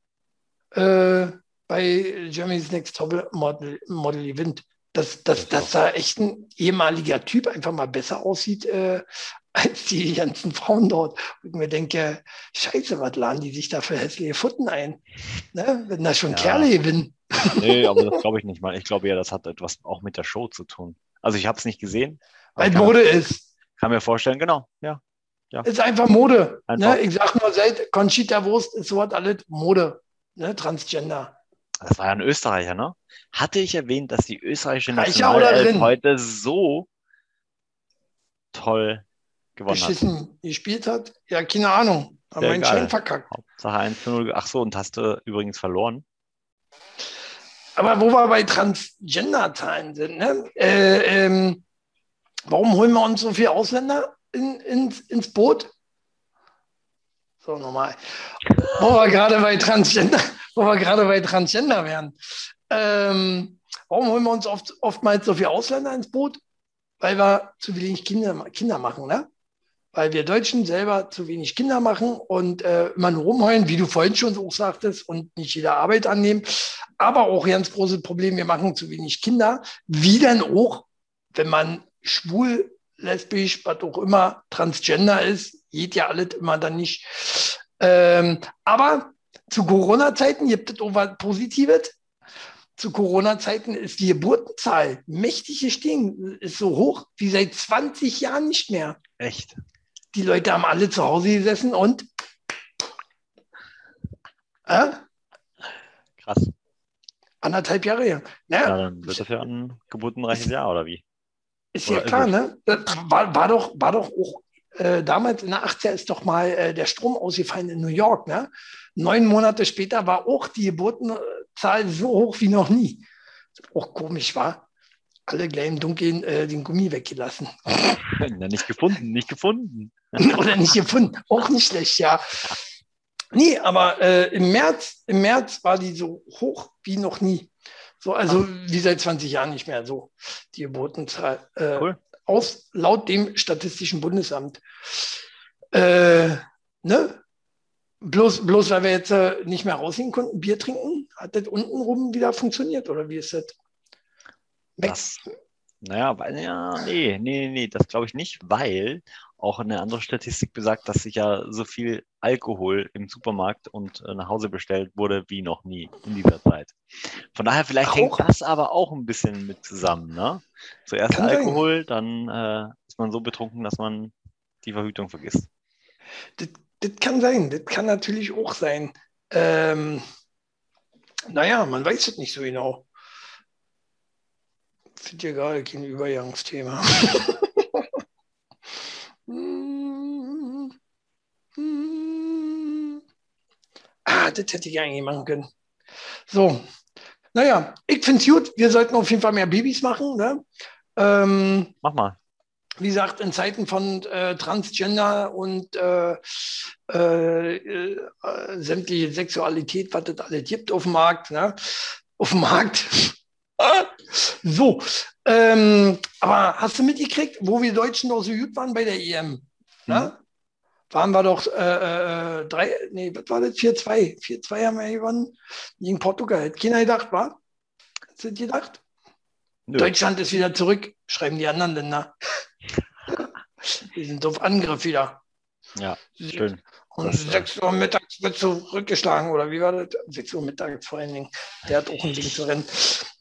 äh, bei Germany's Next Top Model, Model gewinnt. Dass, dass, dass da echt ein ehemaliger Typ einfach mal besser aussieht äh, als die ganzen Frauen dort. Und ich mir denke, scheiße, was laden die sich da für hässliche Futten ein? Ne? Wenn da schon ja. Kerle gewinnen. Nee, aber das glaube ich nicht mal. Ich glaube ja, das hat etwas auch mit der Show zu tun. Also ich habe es nicht gesehen. Weil Mode mir, ist. Kann mir vorstellen, genau, ja. ja. Ist einfach Mode. Ne? Einfach. Ne? Ich sage nur, seit Conchita Wurst ist sowas alles Mode. Ne? Transgender. Das war ja ein Österreicher, ne? Hatte ich erwähnt, dass die österreichische Nationalelf heute so toll gewonnen beschissen hat. gespielt hat? Ja, keine Ahnung. Meinen egal. Schein verkackt. Hauptsache 1 zu 0. Ach so, und hast du übrigens verloren. Aber wo wir bei Transgender-Zahlen sind, ne? äh, ähm, warum holen wir uns so viele Ausländer in, ins, ins Boot? So, nochmal. Wo wir gerade bei Transgender, wo wir gerade bei Transgender wären. Ähm, warum holen wir uns oft, oftmals so viele Ausländer ins Boot? Weil wir zu wenig Kinder, Kinder machen, ne? Weil wir Deutschen selber zu wenig Kinder machen und äh, immer rumheulen, wie du vorhin schon so sagtest, und nicht jeder Arbeit annehmen. Aber auch ganz großes Problem, wir machen zu wenig Kinder. Wie denn auch, wenn man schwul, lesbisch, was auch immer, transgender ist, geht ja alles immer dann nicht. Ähm, aber zu Corona-Zeiten gibt es auch was Positives. Zu Corona-Zeiten ist die Geburtenzahl mächtig gestiegen, ist so hoch wie seit 20 Jahren nicht mehr. Echt? Die Leute haben alle zu Hause gesessen und äh, Krass. anderthalb Jahre her. Ja, Naja, dann wird das ja ein geburtenreiches Jahr, oder wie? Ist oder ja klar, ne? Das war, war, doch, war doch auch äh, damals in der 80er ist doch mal äh, der Strom ausgefallen in New York. Ne? Neun Monate später war auch die Geburtenzahl so hoch wie noch nie. Auch komisch war. Alle gleich im Dunkeln äh, den Gummi weggelassen. Ja, nicht gefunden, nicht gefunden. Oder nicht gefunden. Auch nicht schlecht, ja. Nee, aber äh, im, März, im März war die so hoch wie noch nie. So, also wie seit 20 Jahren nicht mehr so, die Geburtenzahl. Äh, Cool. aus, laut dem Statistischen Bundesamt. Äh, ne? Bloß, bloß weil wir jetzt äh, nicht mehr rausgehen konnten, Bier trinken, hat das untenrum wieder funktioniert oder wie ist das? Das, naja, weil, ja, nee, nee, nee, das glaube ich nicht, weil auch eine andere Statistik besagt, dass sich ja so viel Alkohol im Supermarkt und äh, nach Hause bestellt wurde wie noch nie in dieser Zeit. Von daher, vielleicht Auch? hängt das aber auch ein bisschen mit zusammen, ne? Zuerst Kann sein. Alkohol, dann äh, ist man so betrunken, dass man die Verhütung vergisst. Das, das kann sein, das kann natürlich auch sein. Ähm, naja, man weiß es nicht so genau. Finde ja gerade kein Übergangsthema. das hätte ich eigentlich machen können. So, naja, ich finde es gut. Wir sollten auf jeden Fall mehr Babys machen. Ne? Ähm, Mach mal. wie gesagt, in Zeiten von äh, Transgender und äh, äh, äh, sämtliche Sexualität, was es alles gibt auf dem Markt, ne? Auf dem Markt. so, ähm, aber hast du mitgekriegt, wo wir Deutschen doch so gut waren bei der EM? Ne? Waren wir doch äh, äh, drei, nee, was war das? 4-2. 4-2 haben wir gewonnen gegen Portugal. Hätte keiner gedacht, war? Das gedacht? Nö. Deutschland ist wieder zurück, schreiben die anderen Länder. Wir sind auf Angriff wieder. Ja, schön. Und Das, äh, 6 Uhr mittags wird zurückgeschlagen, oder wie war das? 6 Uhr mittags vor allen Dingen. Der hat auch ein Ding zu rennen.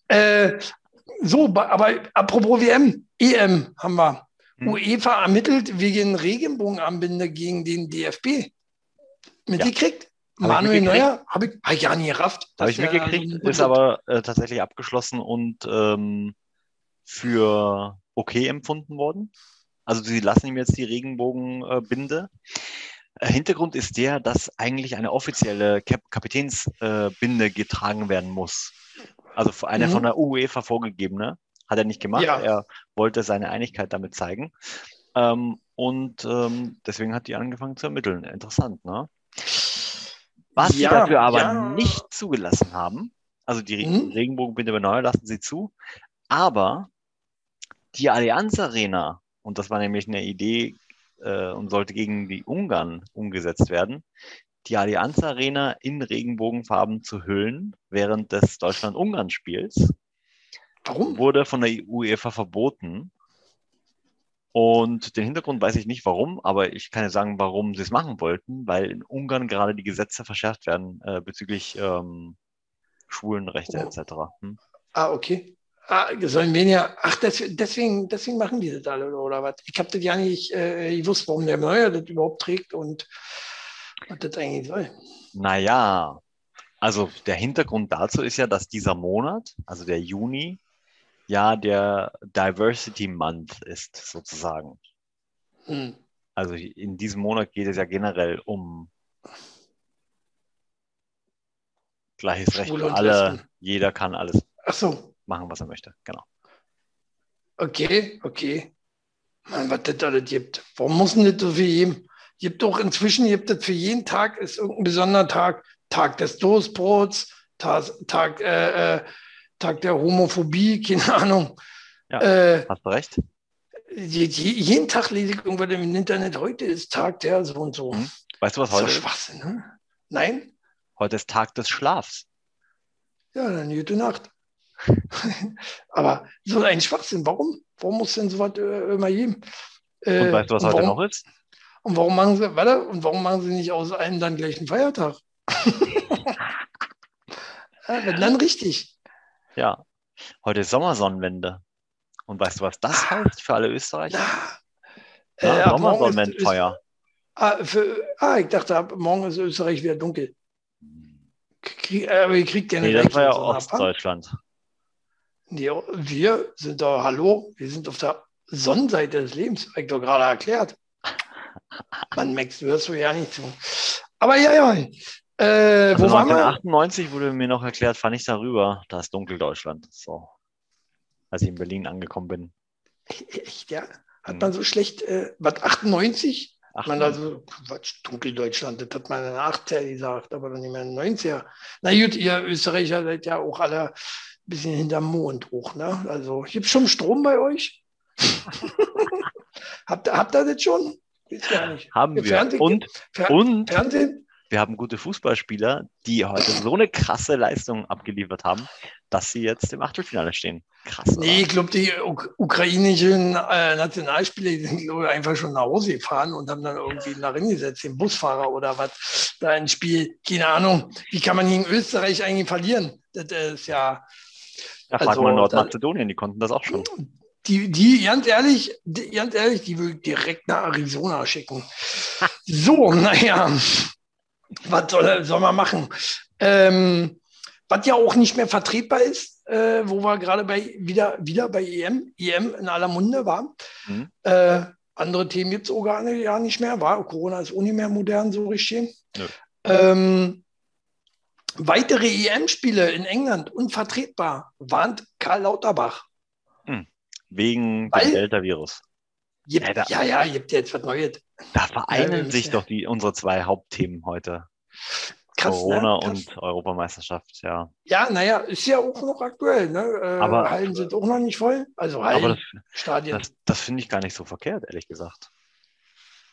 Äh, so, aber apropos WM, EM haben wir. Hm. UEFA ermittelt wegen Regenbogenarmbinde gegen den DFB. Mitgekriegt? Ich Manuel. Neuer? Habe ich, hab ich gar nicht gerafft. Habe ich mitgekriegt, ist aber äh, tatsächlich abgeschlossen und ähm, für okay empfunden worden. Also sie lassen ihm jetzt die Regenbogenbinde. Äh, Hintergrund ist der, dass eigentlich eine offizielle Kap Kapitänsbinde äh, Binde getragen werden muss. Also eine Mhm. von der UEFA vorgegebene. Hat er nicht gemacht. Ja. Er wollte seine Einigkeit damit zeigen. Ähm, und ähm, deswegen hat die angefangen zu ermitteln. Interessant, ne? Was sie Ja, dafür aber ja. nicht zugelassen haben, also die Mhm. Regenbogenbinde bei Neuer lassen sie zu, aber die Allianz Arena, und das war nämlich eine Idee äh, und sollte gegen die Ungarn umgesetzt werden, die Allianz Arena in Regenbogenfarben zu hüllen während des Deutschland-Ungarn-Spiels, Warum? wurde von der UEFA verboten. Und den Hintergrund weiß ich nicht warum, aber ich kann ja sagen, warum sie es machen wollten, weil in Ungarn gerade die Gesetze verschärft werden äh, bezüglich ähm, Schwulenrechte Oh. etc. Hm? Ah, okay. Ah, weniger. Ach, des, deswegen, deswegen machen die das alle oder was? Ich habe das ja nicht äh, gewusst, warum der Neuer das überhaupt trägt und was das eigentlich soll. Naja, also der Hintergrund dazu ist ja, dass dieser Monat, also der Juni, ja der Diversity Month ist, sozusagen. Hm. Also in diesem Monat geht es ja generell um gleiches Recht Schwule für und alle. Lesben. Jeder kann alles so, machen, was er möchte. Genau. okay, okay. Mann, was das alles gibt. Warum muss denn das so für jeden? Gibt doch inzwischen, gibt das für jeden Tag, ist irgendein besonderer Tag. Tag des Toastbrots, Tag, Tag, äh, äh, Tag der Homophobie, keine Ahnung. Ja. Äh, Hast du recht? je, je, jeden Tag lese ich irgendwas im Internet, heute ist Tag der so und so. Hm. Weißt du, was Das ist heute ist? Schwachsinn, ne? Nein? Heute ist Tag des Schlafs. Ja, dann gute Nacht. Aber so ein Schwachsinn, warum? Warum muss denn sowas äh, immer geben? Äh, Und weißt du, was heute warum, noch ist? Und warum machen sie, warte, und warum machen sie nicht aus einem dann gleich einen Feiertag? ja, wenn dann richtig. Ja. Heute ist Sommersonnenwende. Und weißt du, was das heißt für alle Österreicher? Na, Ja, äh, Sommersonnenwendfeuer. Ah, für, ah, ich dachte, ab morgen ist Österreich wieder dunkel. Krieg, äh, aber ihr kriegt ja Nee, nicht das war ja. Ostdeutschland. Nee, wir sind doch, hallo, wir sind auf der Sonnenseite des Lebens, habe ich doch gerade erklärt. Man Max, du hörst du ja nicht zu. Aber ja, ja. Äh, Also wo wir? 1998 wurde mir noch erklärt, fand ich darüber, da ist Dunkeldeutschland. So. Als ich in Berlin angekommen bin. Echt, ja? Hat Mhm. man so schlecht, äh, was, 98? Ach, Man da so, Quatsch, Dunkeldeutschland, das hat man in den 80er gesagt, aber dann nicht mehr in den 90er. Na gut, ihr Österreicher seid ja auch alle ein bisschen hinterm Mond hoch, ne? Also, gibt schon Strom bei euch? habt, ihr- habt ihr das schon? Weiß gar nicht. haben Ihr wir. Fernsehen- Und, Fer und Fernsehen? Wir haben gute Fußballspieler, die heute so eine krasse Leistung abgeliefert haben, dass sie jetzt im Achtelfinale stehen. Krass. oder? Nee, ich glaube, die uk ukrainischen äh, Nationalspieler die sind glaub ich, einfach schon nach Hause gefahren und haben dann irgendwie nach hingesetzt, den Busfahrer oder was, da ein Spiel. Keine Ahnung. Wie kann man gegen Österreich eigentlich verlieren? Das ist ja, frag also, mal da- Nordmazedonien, die konnten das auch schon. die, die, ganz ehrlich, die, ganz ehrlich, die will ich direkt nach Arizona schicken. So, naja, was soll, soll man machen? Ähm, was ja auch nicht mehr vertretbar ist, äh, wo wir gerade bei wieder, wieder bei EM, EM in aller Munde waren. Mhm. Äh, andere Themen gibt es auch gar nicht, ja nicht mehr. War, Corona ist auch nicht mehr modern, so richtig. Nö. Ähm, weitere EM-Spiele in England unvertretbar, warnt Karl Lauterbach. Wegen Weil- dem Delta-Virus. Gibt, Ja, da- ja, ja, gibt jetzt was Neues. Da Ja, vereinen wir sich müssen- doch die, unsere zwei Hauptthemen heute. Krass, Corona ne? Und Europameisterschaft, ja. Ja, naja, ist ja auch noch aktuell. Ne? Äh, Aber- Hallen sind auch noch nicht voll. Also Aber Hallen, das, Stadien. das, das finde ich gar nicht so verkehrt, ehrlich gesagt.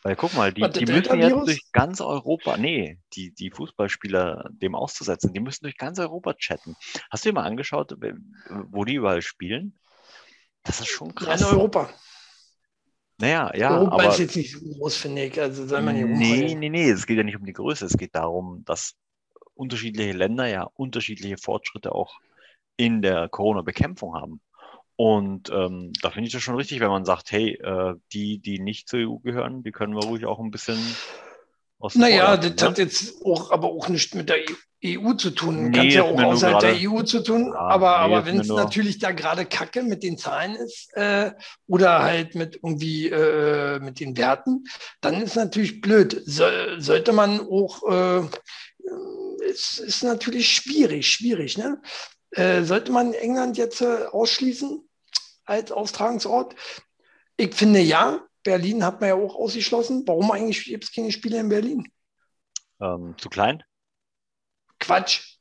Weil guck mal, die, Was, die müssen jetzt durch ganz Europa, nee, die, die Fußballspieler dem auszusetzen, die müssen durch ganz Europa chatten. Hast du dir mal angeschaut, wo die überall spielen? Das ist schon ja, krass. in Europa. Naja, ja, Europa aber ist jetzt nicht so groß, finde ich. Also soll man hier nee, rumheulen. nee, nee, es geht ja nicht um die Größe, es geht darum, dass unterschiedliche Länder ja unterschiedliche Fortschritte auch in der Corona-Bekämpfung haben. Und ähm, da finde ich das schon richtig, wenn man sagt, hey, äh, die, die nicht zur EU gehören, die können wir ruhig auch ein bisschen Naja, das lassen, hat jetzt auch, aber auch nichts mit der EU zu tun. Nee, Kann ja auch außerhalb der EU zu tun. Ja, aber nee, aber wenn es natürlich da gerade Kacke mit den Zahlen ist äh, oder halt mit irgendwie äh, mit den Werten, dann ist natürlich blöd. So, sollte man auch, äh, es ist natürlich schwierig, schwierig. Ne? Äh, sollte man England jetzt äh, ausschließen als Austragungsort? Ich finde ja. Berlin hat man ja auch ausgeschlossen. Warum eigentlich gibt es keine Spiele in Berlin? ähm, zu klein? Quatsch.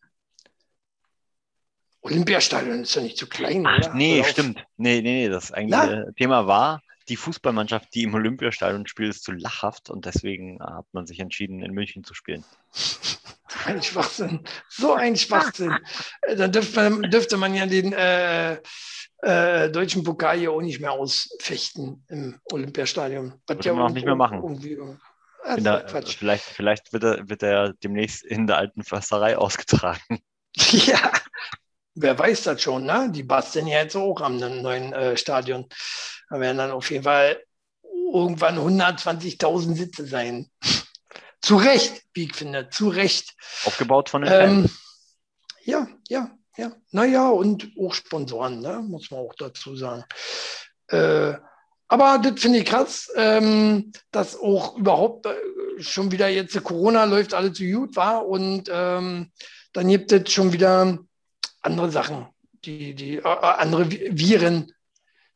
Olympiastadion ist doch nicht zu klein, Ach, oder? nee, Oder auf- stimmt. Nee, nee, nee, das eigentliche Thema war, die Fußballmannschaft, die im Olympiastadion spielt, ist zu lachhaft und deswegen hat man sich entschieden, in München zu spielen. Ein Schwachsinn. So ein Schwachsinn. Äh, Dann dürfte man, dürfte man ja den äh, äh, deutschen Pokal hier auch nicht mehr ausfechten im Olympiastadion. Würde man auch nicht mehr machen. Irgendwie, das der, Quatsch. vielleicht vielleicht wird, er, wird er demnächst in der alten Försterei ausgetragen. Ja, wer weiß das schon, ne? Die basteln ja jetzt auch am neuen äh, Stadion. Da werden dann auf jeden Fall irgendwann 120.000 Sitze sein. zu Recht, wie ich finde, zu Recht. Aufgebaut von den Fans. Ähm, ja, ja, ja. Naja, und auch Sponsoren, ne? muss man auch dazu sagen. Äh, Aber das finde ich krass, ähm, dass auch überhaupt äh, schon wieder jetzt Corona läuft alles so gut war und ähm, dann gibt es schon wieder andere Sachen, die, die äh, äh andere Viren,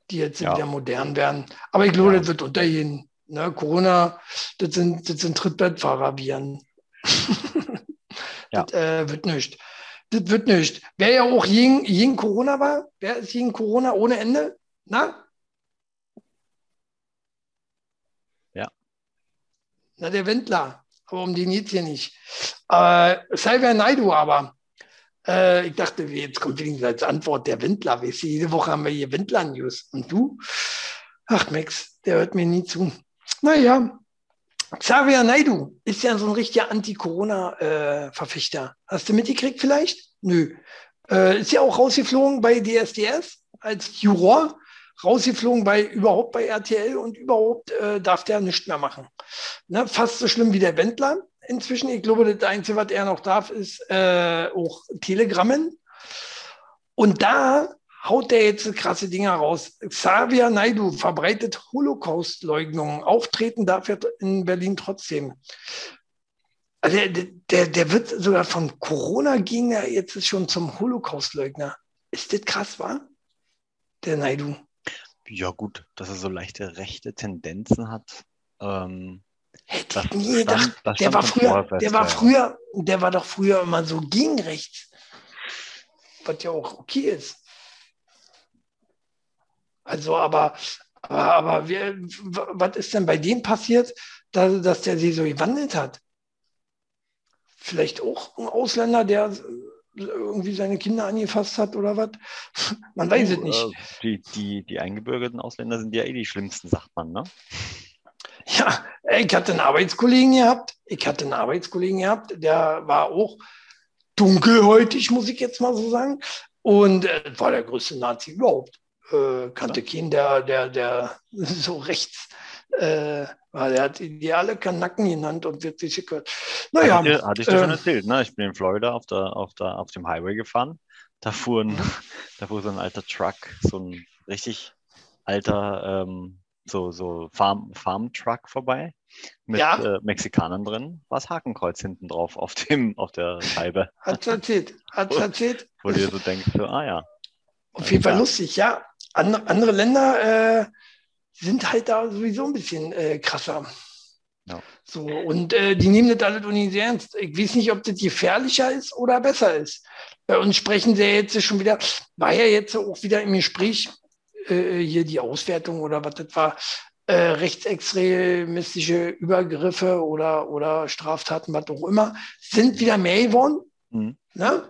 die jetzt ja. wieder modern werden. Aber ich glaube, ja. das wird untergehen. Ne? Corona, das sind, das sind Trittbettfahrer-Viren. ja. Das äh, wird nicht. Das wird nicht. Wer ja auch gegen, gegen Corona war, wer ist gegen Corona ohne Ende? Na? Na, der Wendler. Aber um den geht es hier nicht. Äh, Salver Naidu aber. Äh, ich dachte, jetzt kommt wenigstens als Antwort der Wendler. Weißt du, jede Woche haben wir hier Wendler-News. Und du? Ach, Max, der hört mir nie zu. Naja, Xavier Naidu ist ja so ein richtiger Anti-Corona-Verfechter. Hast du mitgekriegt vielleicht? Nö. Äh, ist ja auch rausgeflogen bei DSDS als Juror rausgeflogen bei überhaupt bei RTL und überhaupt äh, darf der nichts mehr machen. Ne? Fast so schlimm wie der Wendler inzwischen. Ich glaube, das Einzige, was er noch darf, ist äh, auch Telegrammen. Und da haut der jetzt krasse Dinge raus. Xavier Naidu verbreitet Holocaust-Leugnungen. Auftreten darf er in Berlin trotzdem. Also der, der, der wird sogar von Corona-Gegner jetzt schon zum Holocaust-Leugner. Ist das krass, wa? Der Naidu. Ja, gut, dass er so leichte rechte Tendenzen hat. Ähm, Hätte ich nie gedacht. Der war früher, der war früher, der war doch früher immer so gegen rechts. Was ja auch okay ist. Also, aber, aber, aber wir, was ist denn bei dem passiert, dass, dass der sich so gewandelt hat? Vielleicht auch ein Ausländer, der irgendwie seine Kinder angefasst hat oder was. Man weiß oh, es nicht. Äh, die, die, die eingebürgerten Ausländer sind ja eh die schlimmsten, sagt man, ne? Ja, ich hatte einen Arbeitskollegen gehabt. Ich hatte einen Arbeitskollegen gehabt, der war auch dunkelhäutig, muss ich jetzt mal so sagen. Und äh, war der größte Nazi überhaupt. Äh, kannte ja. keinen, der, der, der so rechts äh, weil er hat die alle Kanacken genannt und wird sich gehört. Naja, hatte, ich, hatte ich dir äh, schon erzählt, ne? Ich bin in Florida auf, der, auf, der, auf dem Highway gefahren. Da fuhr, ein, da fuhr so ein alter Truck, so ein richtig alter ähm, so, so Farm, Farm Truck vorbei mit ja. äh, Mexikanern drin, war das Hakenkreuz hinten drauf auf, dem, auf der Scheibe. Hat erzählt, hat erzählt. Wo, wo du dir so denkst, so, ah ja. Auf jeden Fall lustig, ja. Andere, andere Länder äh, sind halt da sowieso ein bisschen äh, krasser. Ja. So, und äh, die nehmen das alle nicht sehr ernst. Ich weiß nicht, ob das gefährlicher ist oder besser ist. Bei uns sprechen sie jetzt schon wieder, war ja jetzt auch wieder im Gespräch, äh, hier die Auswertung oder was das war, äh, rechtsextremistische Übergriffe oder, oder Straftaten, was auch immer, sind wieder mehr geworden. Mhm. Ne?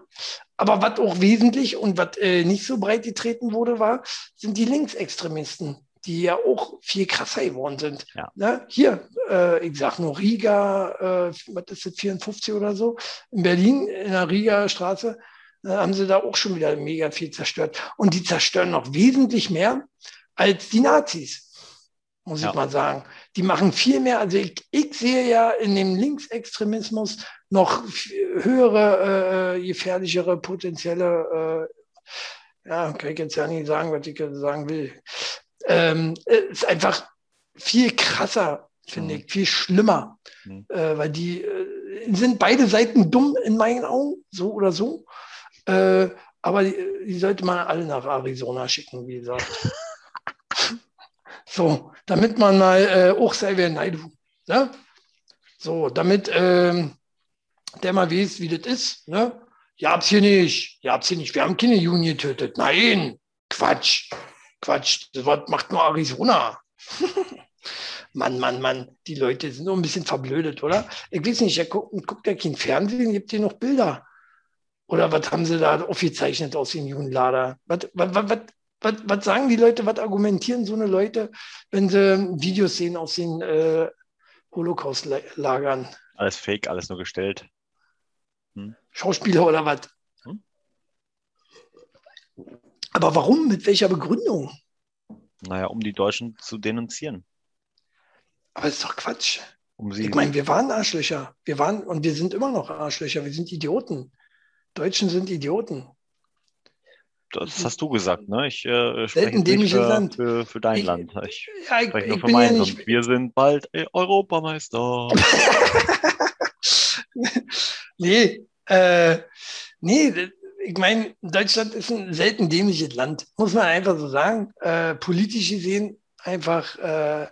Aber was auch wesentlich und was äh, nicht so breit getreten wurde, war, sind die Linksextremisten die ja auch viel krasser geworden sind. Ja. Ne? Hier, äh, ich sag nur Riga, äh, was ist das, 54 oder so, in Berlin, in der Riga Straße, äh, haben sie da auch schon wieder mega viel zerstört. Und die zerstören noch wesentlich mehr als die Nazis, muss ja. ich mal sagen. Die machen viel mehr. Also ich, ich sehe ja in dem Linksextremismus noch höhere, äh, gefährlichere, potenzielle, äh, ja, kann ich jetzt ja nicht sagen, was ich sagen will ähm, ist einfach viel krasser, finde mhm. ich, viel schlimmer, mhm. äh, weil die äh, sind beide Seiten dumm in meinen Augen, so oder so. Äh, aber die, die, sollte man alle nach Arizona schicken, wie gesagt. so, damit man mal äh, auch selber Neidu. Ne? So, damit ähm, der mal weiß, wie das ist. Ne? Ihr habt's hier nicht, ihr habt's hier nicht. Wir haben keine Juni getötet. Nein, Quatsch. Quatsch, das Wort macht nur Arizona. Mann, Mann, Mann, die Leute sind nur ein bisschen verblödet, oder? Ich weiß nicht, er guckt, guckt ja kein Fernsehen, gibt ihr noch Bilder. Oder was haben sie da aufgezeichnet aus den Jugendlader? Was, was, was, was, was sagen die Leute, was argumentieren so eine Leute, wenn sie Videos sehen aus den äh, Holocaust-Lagern? Alles fake, alles nur gestellt. Hm? Schauspieler oder was? Hm? Aber warum? Mit welcher Begründung? Naja, um die Deutschen zu denunzieren. Aber das ist doch Quatsch. Um ich meine, wir waren Arschlöcher. Wir waren und wir sind immer noch Arschlöcher. Wir sind Idioten. Deutschen sind Idioten. Das hast du gesagt, ne? Ich äh, spreche Selten nicht dämliches für, Land. für, für dein Ich- Land. Ich Ja, ich, spreche nur für bin ja. Und wir sind bald äh, Europameister. nee, äh, nee, ich meine, Deutschland ist ein selten dämliches Land, muss man einfach so sagen. Äh, politisch gesehen einfach äh,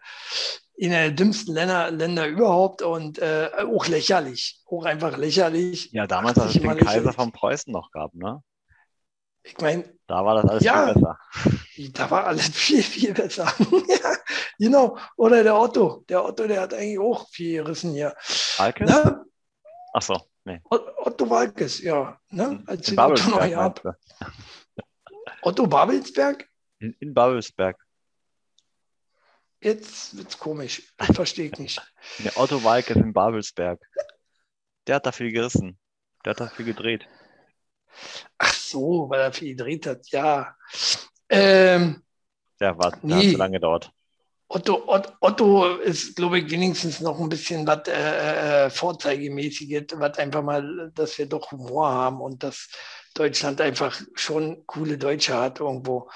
in der dümmsten Länder, Länder überhaupt und äh, auch lächerlich. Auch einfach lächerlich. Ja, damals, als es den Kaiser von Preußen noch gab, ne? Ich meine, Da war das alles Ja. viel besser. da war alles viel, viel besser. ja, genau. Oder der Otto. Der Otto, der hat eigentlich auch viel gerissen hier. Alkes? Ne? Ach so, nee. Ot- Otto Walkes, ja. Ne? Als In Otto meinst du? Otto Babelsberg? In, in Babelsberg. Jetzt wird's komisch. Das verstehe ich nicht. Nee, Otto Walkes in Babelsberg. Der hat da viel gerissen. Der hat da viel gedreht. Ach so, weil er viel gedreht hat. Ja. Ähm, Der war Nee. hat zu lange dort. Otto, Ott, Otto ist, glaube ich, wenigstens noch ein bisschen was äh, äh, Vorzeigemäßiges, was einfach mal, dass wir doch Humor haben und dass Deutschland einfach schon coole Deutsche hat irgendwo.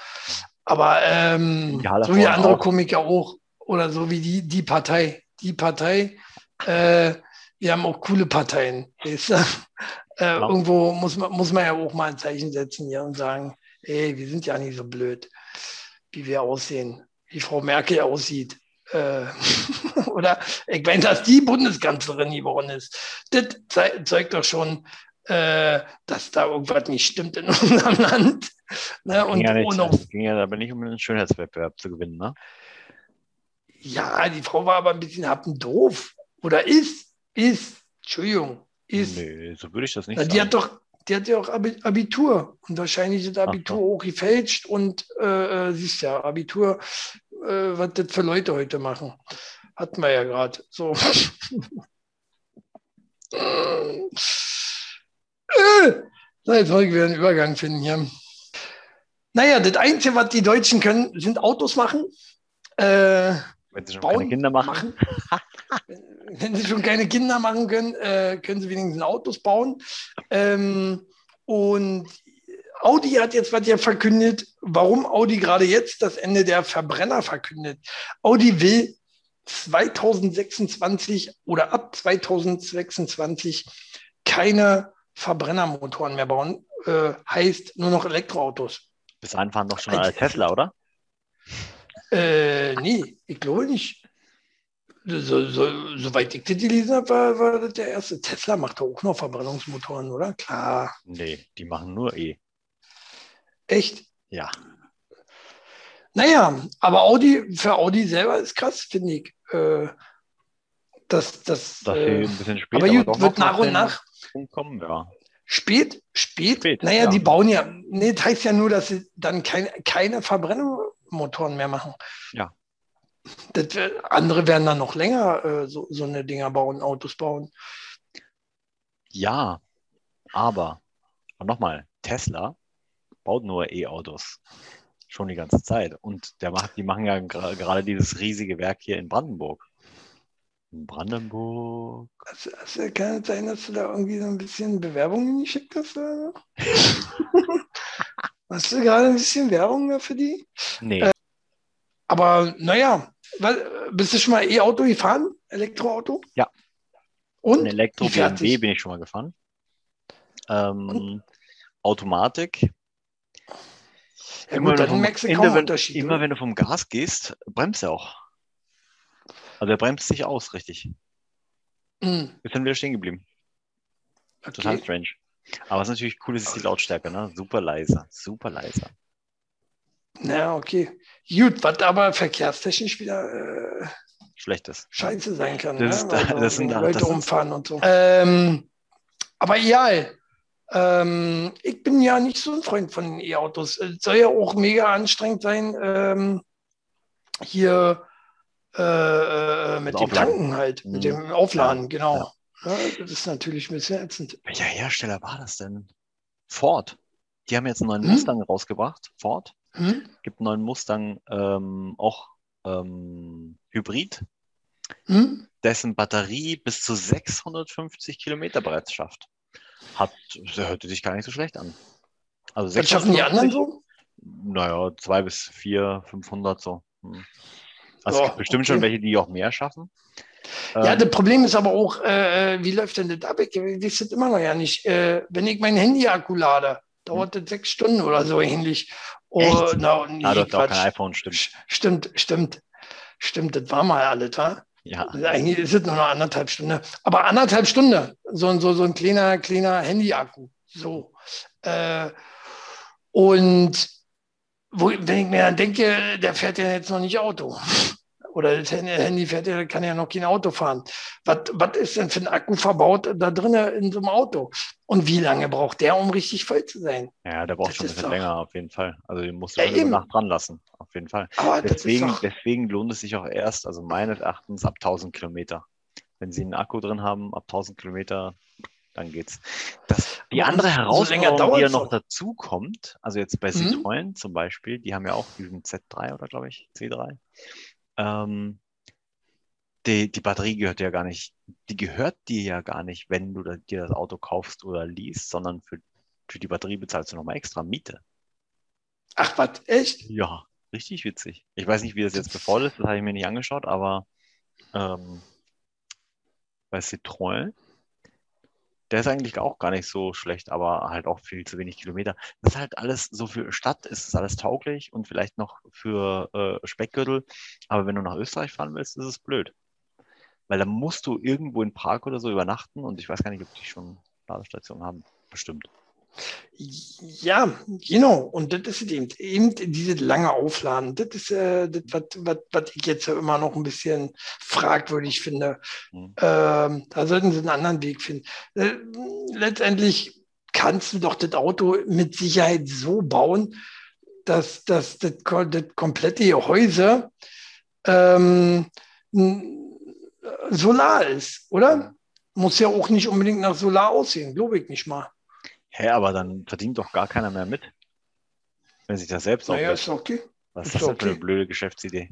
Aber ähm, Halle so wie andere auch. Komiker auch. Oder so wie die, die Partei. Die Partei, äh, wir haben auch coole Parteien. Weißt du? Äh, Irgendwo muss man, muss man ja auch mal ein Zeichen setzen hier und sagen, ey, wir sind ja nicht so blöd, wie wir aussehen, wie Frau Merkel aussieht. Äh, oder ich meine, dass die Bundeskanzlerin geworden ist, das zei- zeugt doch schon, äh, dass da irgendwas nicht stimmt in unserem Land. Ne? Und, ging ja nicht, es ging ja aber nicht um einen Schönheitswettbewerb zu gewinnen, ne? Ja, die Frau war aber ein bisschen happendoof. Oder ist, ist, Entschuldigung, ist. Nee, so würde ich das nicht sagen. die hat doch, die hat ja auch Abi- Abitur und wahrscheinlich ist Abitur so. auch gefälscht und äh, äh, siehst ja, Abitur, äh, was das für Leute heute machen. Hatten wir ja gerade. So. Äh, so, jetzt wollte ich wieder einen Übergang finden hier. Naja, das Einzige, was die Deutschen können, sind Autos machen. Äh, Wenn sie schon bauen, keine Kinder machen. Wenn sie schon keine Kinder machen können, äh, können sie wenigstens Autos bauen. Ähm, und Audi hat jetzt was ja verkündet, warum Audi gerade jetzt das Ende der Verbrenner verkündet. Audi will 2026 oder ab 2026 keine Verbrennermotoren mehr bauen. Äh, heißt nur noch Elektroautos. Bis dahin fahren doch schon alle Tesla, oder? Äh, nee, ich glaube nicht. So, so, soweit ich das gelesen habe, war, war das der erste. Tesla macht doch auch noch Verbrennungsmotoren, oder? Klar. Nee, die machen nur E. Echt? Ja. Naja, aber Audi, für Audi selber ist krass, finde ich. Äh, dass, dass, Dass äh, ein bisschen später aber gut, doch wird nach und nach kommen, ja. spät, spät. Spät, naja, ja. die bauen ja, nee, das heißt ja nur, dass sie dann kein, keine Verbrennungsmotoren mehr machen. Ja. Das, andere werden dann noch länger äh, so, so eine Dinger bauen, Autos bauen. Ja, aber und nochmal, Tesla baut nur E-Autos. Schon die ganze Zeit. Und der macht, die machen ja gra- gerade dieses riesige Werk hier in Brandenburg. In Brandenburg. Also, also kann es sein, dass du da irgendwie so ein bisschen Bewerbungen geschickt hast? Hast du gerade ein bisschen Werbung für die? Nee, Aber naja, weil, bist du schon mal E-Auto gefahren? Elektroauto? Ja. Und? ein Wie Elektro-BMW fertig? bin ich schon mal gefahren. Ähm, Automatik. Ja, Immer gut, wenn dann vom- immer wenn-. Immer oder? wenn du vom Gas gehst, bremst er auch. Also er bremst sich aus, richtig. Hm, Wir sind wieder stehen geblieben. Total okay. strange. Aber was natürlich cool ist, ist die Lautstärke, ne? Super leise. Super leise. Na, okay. Gut, was aber verkehrstechnisch wieder äh, Schlechtes. scheiße sein kann. Das ne? ist- Weil das sind- da das Leute ist- umfahren und so. Ähm, aber egal. Ähm, ich bin ja nicht so ein Freund von E-Autos. Es soll ja auch mega anstrengend sein, ähm, hier äh, äh, mit Das dem Aufladen. Tanken halt, mit Mhm. dem Aufladen, Ja, genau. Ja, das ist natürlich ein bisschen ätzend. Welcher Hersteller war das denn? Ford. Die haben jetzt einen neuen Hm? Mustang rausgebracht. Ford. Hm? Gibt einen neuen Mustang, ähm, auch ähm, Hybrid, Hm? dessen Batterie bis zu 650 Kilometer bereits schafft. Hat, hörte sich gar nicht so schlecht an. Also Was schaffen die anderen 650? so? Naja, zwei bis vier, 500 so. Hm. Also Ja, es gibt bestimmt okay. schon welche, die auch mehr schaffen. Ja, Ähm, das Problem ist aber auch, äh, wie läuft denn das ab? Ich weiß das immer noch ja nicht. Äh, wenn ich mein Handy-Akku lade, dauert das sechs Stunden oder so ähnlich. Oh, na, nee, ah, auch Quatsch. kein iPhone, stimmt. Stimmt, stimmt. Stimmt, das war mal alles, wa? Ja. Eigentlich ist es nur noch anderthalb Stunden. Aber anderthalb Stunden, so, ein- so, so ein kleiner, kleiner Handy-Akku. So. Äh, und wo, wenn ich mir dann denke, der fährt ja jetzt noch nicht Auto. Oder das Handy- fährt ja, kann ja noch kein Auto fahren. Was, was ist denn für ein Akku verbaut da drinnen in so einem Auto? Und wie lange braucht der, um richtig voll zu sein? Ja, der braucht Das schon ein bisschen doch- länger, auf jeden Fall. Also den musst du Ja, schon. Nacht dran lassen, auf jeden Fall. Aber Deswegen, doch, deswegen lohnt es sich auch erst, also meines Erachtens, ab 1000 Kilometer. Wenn Sie einen Akku drin haben, ab 1000 Kilometer, dann geht's. Das, die andere Herausforderung, die ja noch dazu kommt, also jetzt bei Mhm. Citroën zum Beispiel, die haben ja auch diesen Z3 oder glaube ich, C3. Ähm, die, die Batterie gehört dir ja gar nicht, die gehört dir ja gar nicht, wenn du dir das Auto kaufst oder liest, sondern für, für die Batterie bezahlst du nochmal extra Miete. ach was, echt? Ja, richtig witzig. Ich weiß nicht, wie das jetzt bevor ist, das habe ich mir nicht angeschaut, aber ähm, bei Citroën, der ist eigentlich auch gar nicht so schlecht, aber halt auch viel zu wenig Kilometer. Das ist halt alles so für Stadt, ist es alles tauglich und vielleicht noch für äh, Speckgürtel, aber wenn du nach Österreich fahren willst, ist es blöd. Weil dann musst du irgendwo in Prag oder so übernachten und ich weiß gar nicht, ob die schon Ladestationen haben. Bestimmt. Ja, genau. Und das ist eben, eben dieses lange Aufladen. Das ist äh, das, was, ich jetzt immer noch ein bisschen fragwürdig finde. Hm. Ähm, da sollten sie einen anderen Weg finden. Äh, letztendlich kannst du doch das Auto mit Sicherheit so bauen, dass, dass das, das komplette Gehäuse ähm, n- solar ist, oder? Muss ja auch nicht unbedingt nach Solar aussehen, glaube ich nicht mal. Hä, aber dann verdient doch gar keiner mehr mit. Wenn sich das selbst Naja, auflädt. ist okay. Was ist ist das denn für eine okay. blöde Geschäftsidee?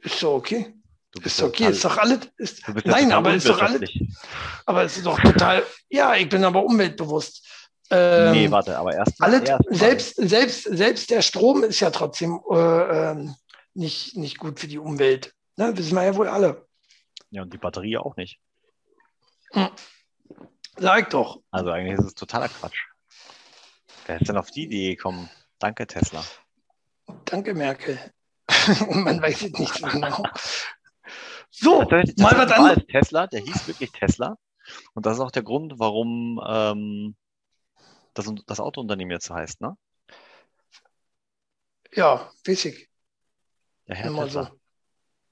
Ist doch okay. Du bist Ist ja okay. total- Ist doch alles. Ist, nein, aber ist doch alles. Aber es ist doch total. Ja, ich bin aber umweltbewusst. Ähm, nee, warte, aber erst alles, erst mal. selbst, selbst, selbst der Strom ist ja trotzdem äh, ähm, nicht, nicht gut für die Umwelt. Ne? Wissen wir ja wohl alle. Ja, und die Batterie auch nicht. Sag doch. Also eigentlich ist es totaler Quatsch. Wer ist denn auf die Idee gekommen? Danke, Tesla. Danke, Merkel. Man weiß es nicht so genau. So, Tatsächlich- mal tatsächlich was anderes. es Tesla, der hieß wirklich Tesla. Und das ist auch der Grund, warum ähm, das, das Autounternehmen jetzt so heißt, ne? Ja, weiß ich. Der Herr Immer Tesla. so.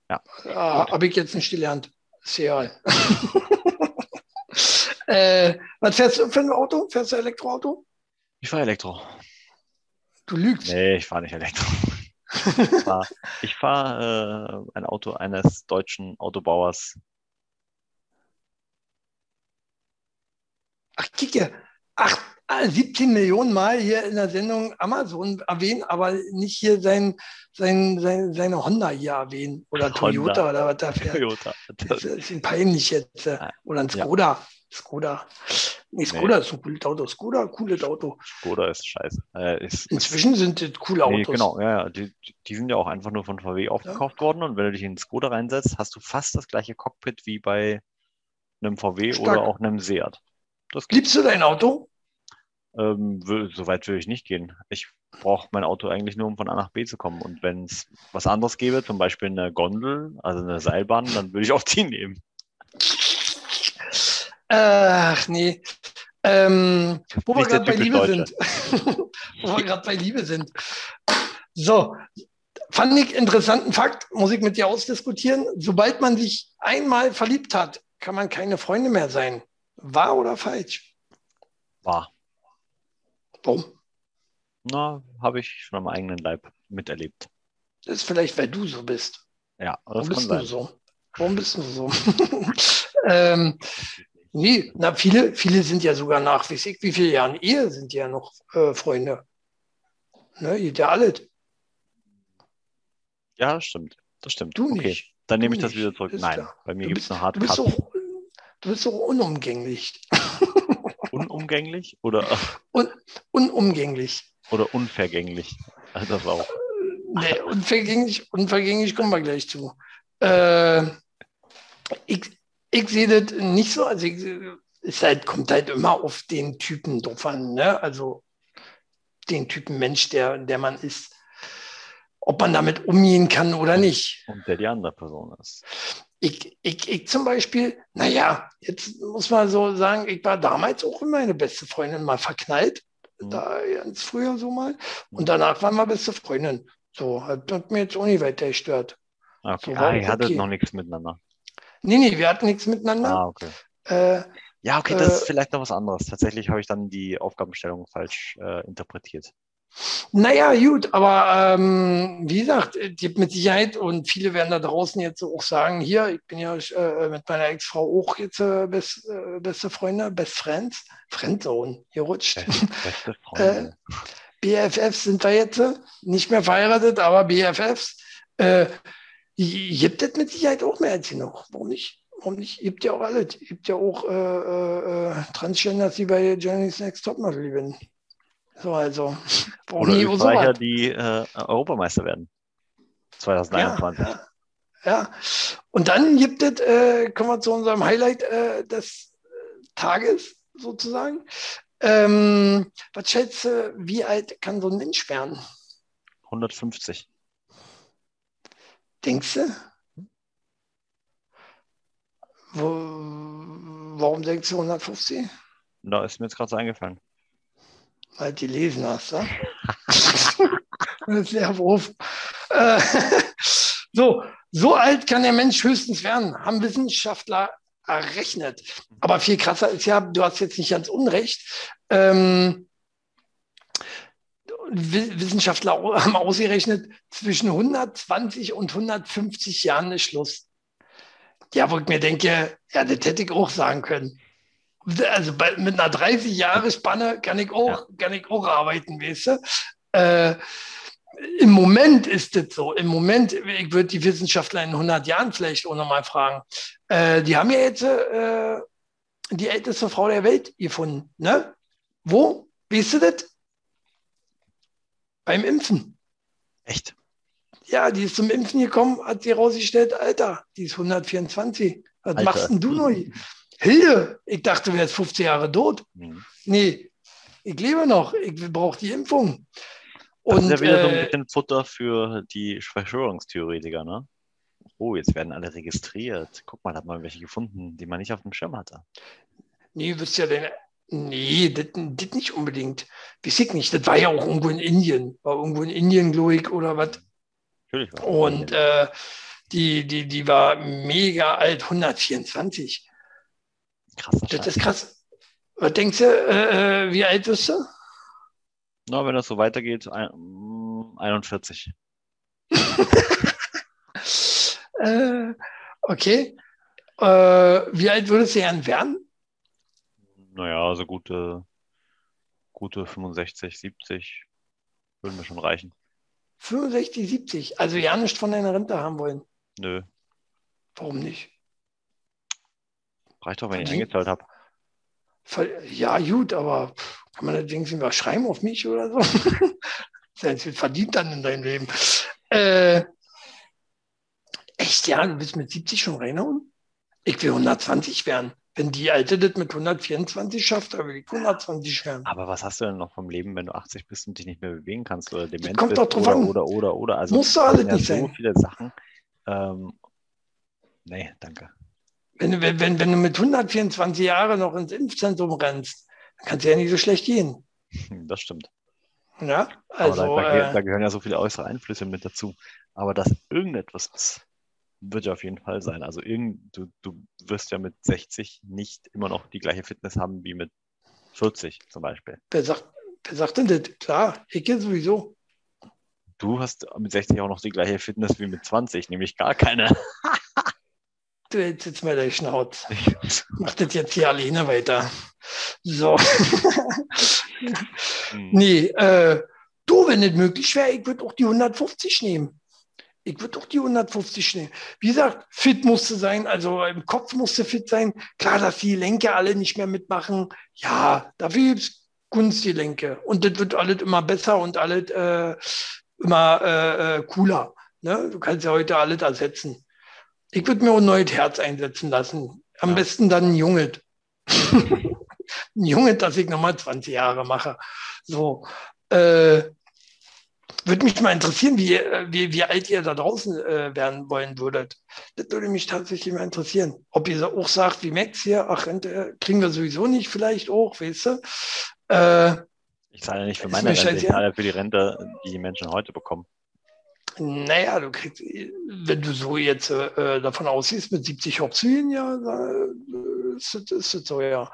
Ja. Ah, Habe ich jetzt nicht gelernt. Egal. äh, was fährst du für ein Auto? Fährst du Elektroauto? Ich fahre Elektro. Du lügst. Nee, ich fahre nicht Elektro. Ich fahre fahr, äh, ein Auto eines deutschen Autobauers. Ach, kicke. Ach, ah, 17 Millionen Mal hier in der Sendung Amazon erwähnen, aber nicht hier sein, sein, sein, seine Honda hier erwähnen. Oder Toyota Honda. oder was da fährt. Toyota. Das ist ihm peinlich jetzt. äh. Oder ein. Skoda. Skoda. Nee, Skoda ist ein cooles Auto. Skoda, cooles Auto. Skoda ist scheiße. Äh, ist, Inzwischen sind das coole Nee, Autos. genau, ja, ja. Die, die sind ja auch einfach nur von VW aufgekauft worden und wenn du dich in Skoda reinsetzt, hast du fast das gleiche Cockpit wie bei einem VW Stark. oder auch einem Seat. Liebst du dein Auto? Ähm, so weit will ich nicht gehen. Ich brauche mein Auto eigentlich nur, um von A nach B zu kommen. Und wenn es was anderes gäbe, zum Beispiel eine Gondel, also eine Seilbahn, dann würde ich auch die nehmen. Ach, nee. Ähm, wo wir Nicht der gerade bei Liebe sind. wo wir gerade bei Liebe sind. So, fand ich interessanten Fakt, muss ich mit dir ausdiskutieren. Sobald man sich einmal verliebt hat, kann man keine Freunde mehr sein. Wahr oder falsch? War. Warum? Na, habe ich schon am eigenen Leib miterlebt. Das ist vielleicht, weil du so bist. Ja, Warum das kann bist du sein. so? Warum bist du so? ähm, nee, na, viele, viele sind ja sogar nach, ich, wie viele Jahren Ehe sind ja noch äh, Freunde. Ne, geht ja alles. Ja, das stimmt. Das stimmt. Du okay, nicht. dann nehme ich das nicht. wieder zurück. Ist Nein, klar. bei mir gibt es eine Du bist Hardcut. doch, du bist doch unumgänglich. Unumgänglich? Oder Unumgänglich. Oder unvergänglich. Also das auch. Nee, unvergänglich, unvergänglich kommen wir gleich zu. Äh, ich, ich sehe das nicht so. Also ich, es halt, kommt halt immer auf den Typen drauf an. Ne? Also den Typen Mensch, der, der man ist. Ob man damit umgehen kann oder nicht. Und der die andere Person ist. Ich, ich, ich zum Beispiel, naja, jetzt muss man so sagen, ich war damals auch in meine beste Freundin mal verknallt. Mhm. Da ganz früher so mal. Und danach waren wir beste Freundin. So, hat, hat mir jetzt auch nicht weiter gestört. Okay, so, ah, ihr hattet okay. noch nichts miteinander. Nee, nee, wir hatten nichts miteinander. Ah, okay. Äh, ja, okay, das äh, ist vielleicht noch was anderes. Tatsächlich habe ich dann die Aufgabenstellung falsch äh, interpretiert. Naja, gut, aber ähm, wie gesagt, es gibt mit Sicherheit und viele werden da draußen jetzt auch sagen, hier, ich bin ja äh, mit meiner Ex-Frau auch jetzt äh, best, äh, beste Freunde, Best Friends, Friendzone, hier rutscht. Beste Freunde. BFFs sind wir jetzt, nicht mehr verheiratet, aber BFFs. Äh, gibt es mit Sicherheit auch mehr als noch. Warum nicht? Warum nicht? Gibt ja auch alle. Gibt ja auch äh, äh, Transgenders, die bei Johnny's Next Topmodel gewinnen. So, also. Warum Oder Österreicher, so die äh, Europameister werden. 2021. Ja, ja, ja. Und dann gibt es, äh, kommen wir zu unserem Highlight äh, des Tages sozusagen. Ähm, was schätzt du, wie alt kann so ein Mensch werden? 150. Denkst du? Wo, warum denkst du 150? Da ist mir jetzt gerade so eingefallen. Weil du die lesen hast, ja? Sehr Wurf. Äh, so, so alt kann der Mensch höchstens werden, haben Wissenschaftler errechnet. Aber viel krasser ist ja, du hast jetzt nicht ganz unrecht. Ähm, Wissenschaftler haben ausgerechnet, zwischen 120 und 150 Jahren ist Schluss. Ja, wo ich mir denke, ja, das hätte ich auch sagen können. Also bei, mit einer 30-Jahre-Spanne kann ich auch, ja. kann ich auch arbeiten, weißt du? Äh, im Moment ist es so. Im Moment, ich würde die Wissenschaftler in 100 Jahren vielleicht auch nochmal fragen. Äh, die haben ja jetzt äh, die älteste Frau der Welt gefunden. Ne? Wo? Weißt du das? Beim Impfen. Echt? Ja, die ist zum Impfen gekommen, hat sie rausgestellt, Alter, die ist 124. Was Alter. machst denn du neu? Hilde, ich dachte, du wärst 15 Jahre tot. Mhm. Nee, ich lebe noch, ich brauche die Impfung. Das und, ist ja wieder äh, so ein äh, bisschen Futter für die Verschwörungstheoretiker, ne? Oh, jetzt werden alle registriert. Guck mal, hat man welche gefunden, die man nicht auf dem Schirm hatte. Nee, wirst ja denn. Nee, das, nicht unbedingt. Weiß ich nicht. Das war ja auch irgendwo in Indien. War irgendwo in Indien, glaube ich, oder was. Natürlich. Und äh, die, die, die war mega alt, 124. Krass. Das ist krass. Was denkst du, äh, äh, wie alt wirst du? Na, wenn das so weitergeht, 41. äh, okay. Äh, wie alt würdest du gern werden? Naja, also gute, gute 65, 70 würden mir schon reichen. 65, 70? Also ja nicht von deiner Rente haben wollen? Nö. Warum nicht? Reicht doch, wenn Verdient? ich eingezahlt habe. Ja, gut, aber kann man allerdings was schreiben auf mich oder so? Sehr viel verdient dann in deinem Leben. Äh, echt, ja, du bist mit 70 schon reinhauen? Ich will 120 werden. Wenn die Alte das mit 124 schafft, dann will ich 120 werden. Aber was hast du denn noch vom Leben, wenn du 80 bist und dich nicht mehr bewegen kannst oder dement kommt bist doch drauf oder, an. oder, oder, oder. Also, Musst du alles nicht so sein. viele Sachen. Ähm, nee, danke. Wenn, wenn, wenn, wenn du mit 124 Jahren noch ins Impfzentrum rennst, dann kann es ja nicht so schlecht gehen. Das stimmt. Ja, also. Aber da, da, äh, da, gehören ja so viele äußere Einflüsse mit dazu. Aber dass irgendetwas ist, wird ja auf jeden Fall sein. Also irgend, du, du wirst ja mit 60 nicht immer noch die gleiche Fitness haben wie mit 40 zum Beispiel. Wer sagt, wer sagt denn das? Klar, ich gehe sowieso. Du hast mit 60 auch noch die gleiche Fitness wie mit 20, nämlich gar keine. du hältst jetzt mal deine Schnauze. Mach das jetzt hier alleine weiter. So. hm. Nee, äh, du, wenn es möglich wäre, ich würde auch die 150 nehmen. Ich würde auch die 150 nehmen. Wie gesagt, fit musste sein, also im Kopf musste fit sein. Klar, dass die Lenker alle nicht mehr mitmachen. Ja, dafür gibt es Kunstgelenke. Und das wird alles immer besser und alles äh, immer äh, äh, cooler. Ne? Du kannst ja heute alles ersetzen. Ich würde mir ein neues Herz einsetzen lassen. Am ja. besten dann ein Junge. ein Junge, dass ich nochmal 20 Jahre mache. So. Äh, würde mich mal interessieren, wie, wie, wie alt ihr da draußen äh, werden wollen würdet. Das würde mich tatsächlich mal interessieren. Ob ihr auch sagt, wie Max hier, ach, Rente kriegen wir sowieso nicht, vielleicht auch, weißt du? Äh, ich zahle nicht für meine Rente, ich zahle für die Rente, die die Menschen heute bekommen. Naja, du kriegst, wenn du so jetzt äh, davon ausgehst, mit 70 Hochzügen, ja, äh, ist, ist so, ja.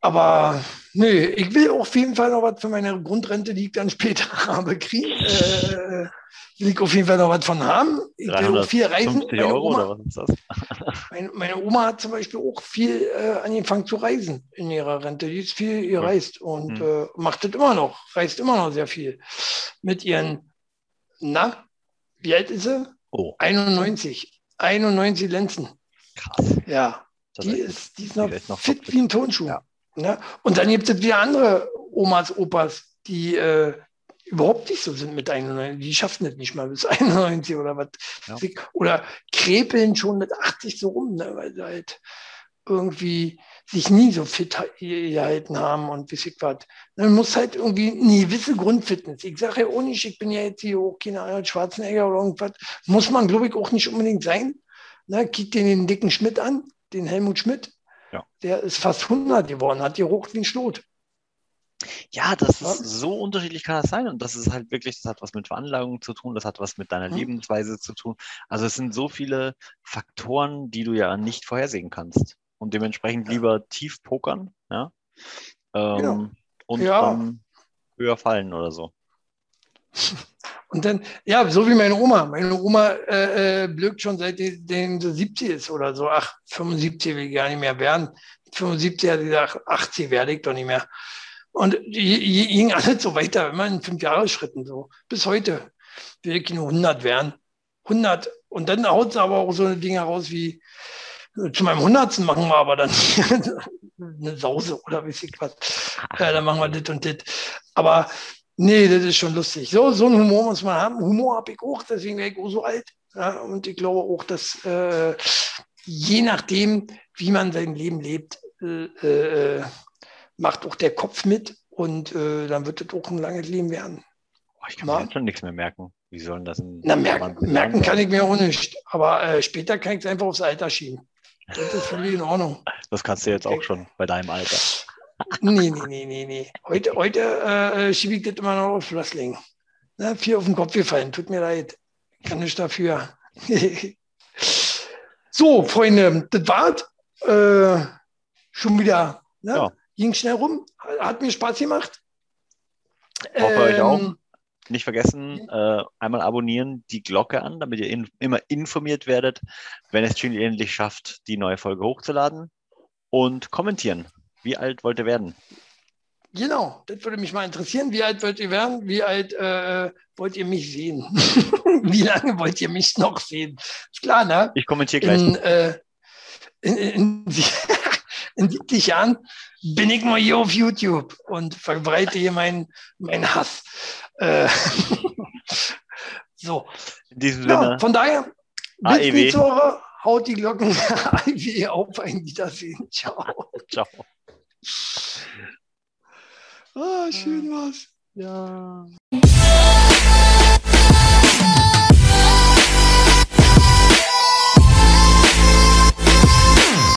Aber nö, ich will auf jeden Fall noch was für meine Grundrente, die ich dann später habe, kriegen. Äh, will ich auf jeden Fall noch was von haben. Ich will auch viel reisen. Meine Euro Oma, oder was ist das? meine, meine, Oma hat zum Beispiel auch viel äh, angefangen zu reisen in ihrer Rente. Die ist viel gereist und hm. äh, macht das immer noch, reist immer noch sehr viel. Mit ihren, na, wie alt ist sie? Oh. 91. 91 Lenzen. Krass. Ja. Die ist, die ist noch, noch fit wie ein Tonschuh. Ja. Ne? Und dann gibt es wieder andere Omas, Opas, die äh, überhaupt nicht so sind mit 91. Die schaffen das nicht mal bis 91 oder was. Ja. Oder krepeln schon mit 80 so rum, ne? weil sie halt irgendwie sich nie so fit gehalten haben und weiß ich was. Dann muss halt irgendwie eine gewisse Grundfitness. Ich sage ja auch nicht, ich bin ja jetzt hier auch keine Ahnung, Schwarzenegger oder irgendwas. Muss man, glaube ich, auch nicht unbedingt sein. Ne? Kick den, den dicken Schmidt an, den Helmut Schmidt. Ja. Der ist fast 100 geworden, hat gerucht wie ein Schlot. Ja, das ist so unterschiedlich kann das sein und das ist halt wirklich, das hat was mit Veranlagung zu tun, das hat was mit deiner hm. Lebensweise zu tun. Also es sind so viele Faktoren, die du ja nicht vorhersehen kannst und dementsprechend ja. lieber tief pokern, ja, ähm, genau. und ja. höher fallen oder so. Und dann, ja, so wie meine Oma. Meine Oma äh, äh, blökt schon seit den sie 70 ist oder so. Ach, 75 will ich gar nicht mehr werden. 75 hat sie gesagt, 80 werde ich doch nicht mehr. Und die ging alles so weiter, immer in fünf Jahre Schritten so. Bis heute will ich nur 100 werden. 100. Und dann haut sie aber auch so eine Dinge raus wie, zu meinem 100. machen wir aber dann eine Sause oder weiß ich was. Ja, dann machen wir das und das. Aber Nee, das ist schon lustig. So, so einen Humor muss man haben. Humor habe ich auch, deswegen wäre ich auch so alt. Ja, und ich glaube auch, dass äh, je nachdem, wie man sein Leben lebt, äh, äh, macht auch der Kopf mit und äh, dann wird es auch ein langes Leben werden. Oh, ich kann Na? mir jetzt schon nichts mehr merken. Wie sollen das denn? Na, merken, merken kann ich mir auch nicht. Aber äh, später kann ich es einfach aufs Alter schieben. Das ist völlig in Ordnung. Das kannst du jetzt auch schon bei deinem Alter. Nee, nee, nee, nee, nee. Heute, heute äh, schiebe ich das immer noch auf Flosling. Na, vier auf den Kopf gefallen, tut mir leid. Kann ich dafür. so, Freunde, das war's. Äh, schon wieder. Ne? Ja. Ging schnell rum. Hat mir Spaß gemacht. Hoffe ähm, euch auch. Ähm, Nicht vergessen, äh, einmal abonnieren, die Glocke an, damit ihr in, immer informiert werdet, wenn es Chili endlich schafft, die neue Folge hochzuladen. Und kommentieren. Wie alt wollt ihr werden? Genau, das würde mich mal interessieren. Wie alt wollt ihr werden? Wie alt äh, wollt ihr mich sehen? Wie lange wollt ihr mich noch sehen? Ist klar, ne? Ich kommentiere gleich. In, äh, in, in, in 70 Jahren bin ich nur hier auf YouTube und verbreite hier meinen mein Hass. Äh, so. In diesem Sinne. Ja, von daher, bis AEW. haut die Glocken auf. Ein Wiedersehen. Ciao. Ciao. Ah, schön war's. Ja.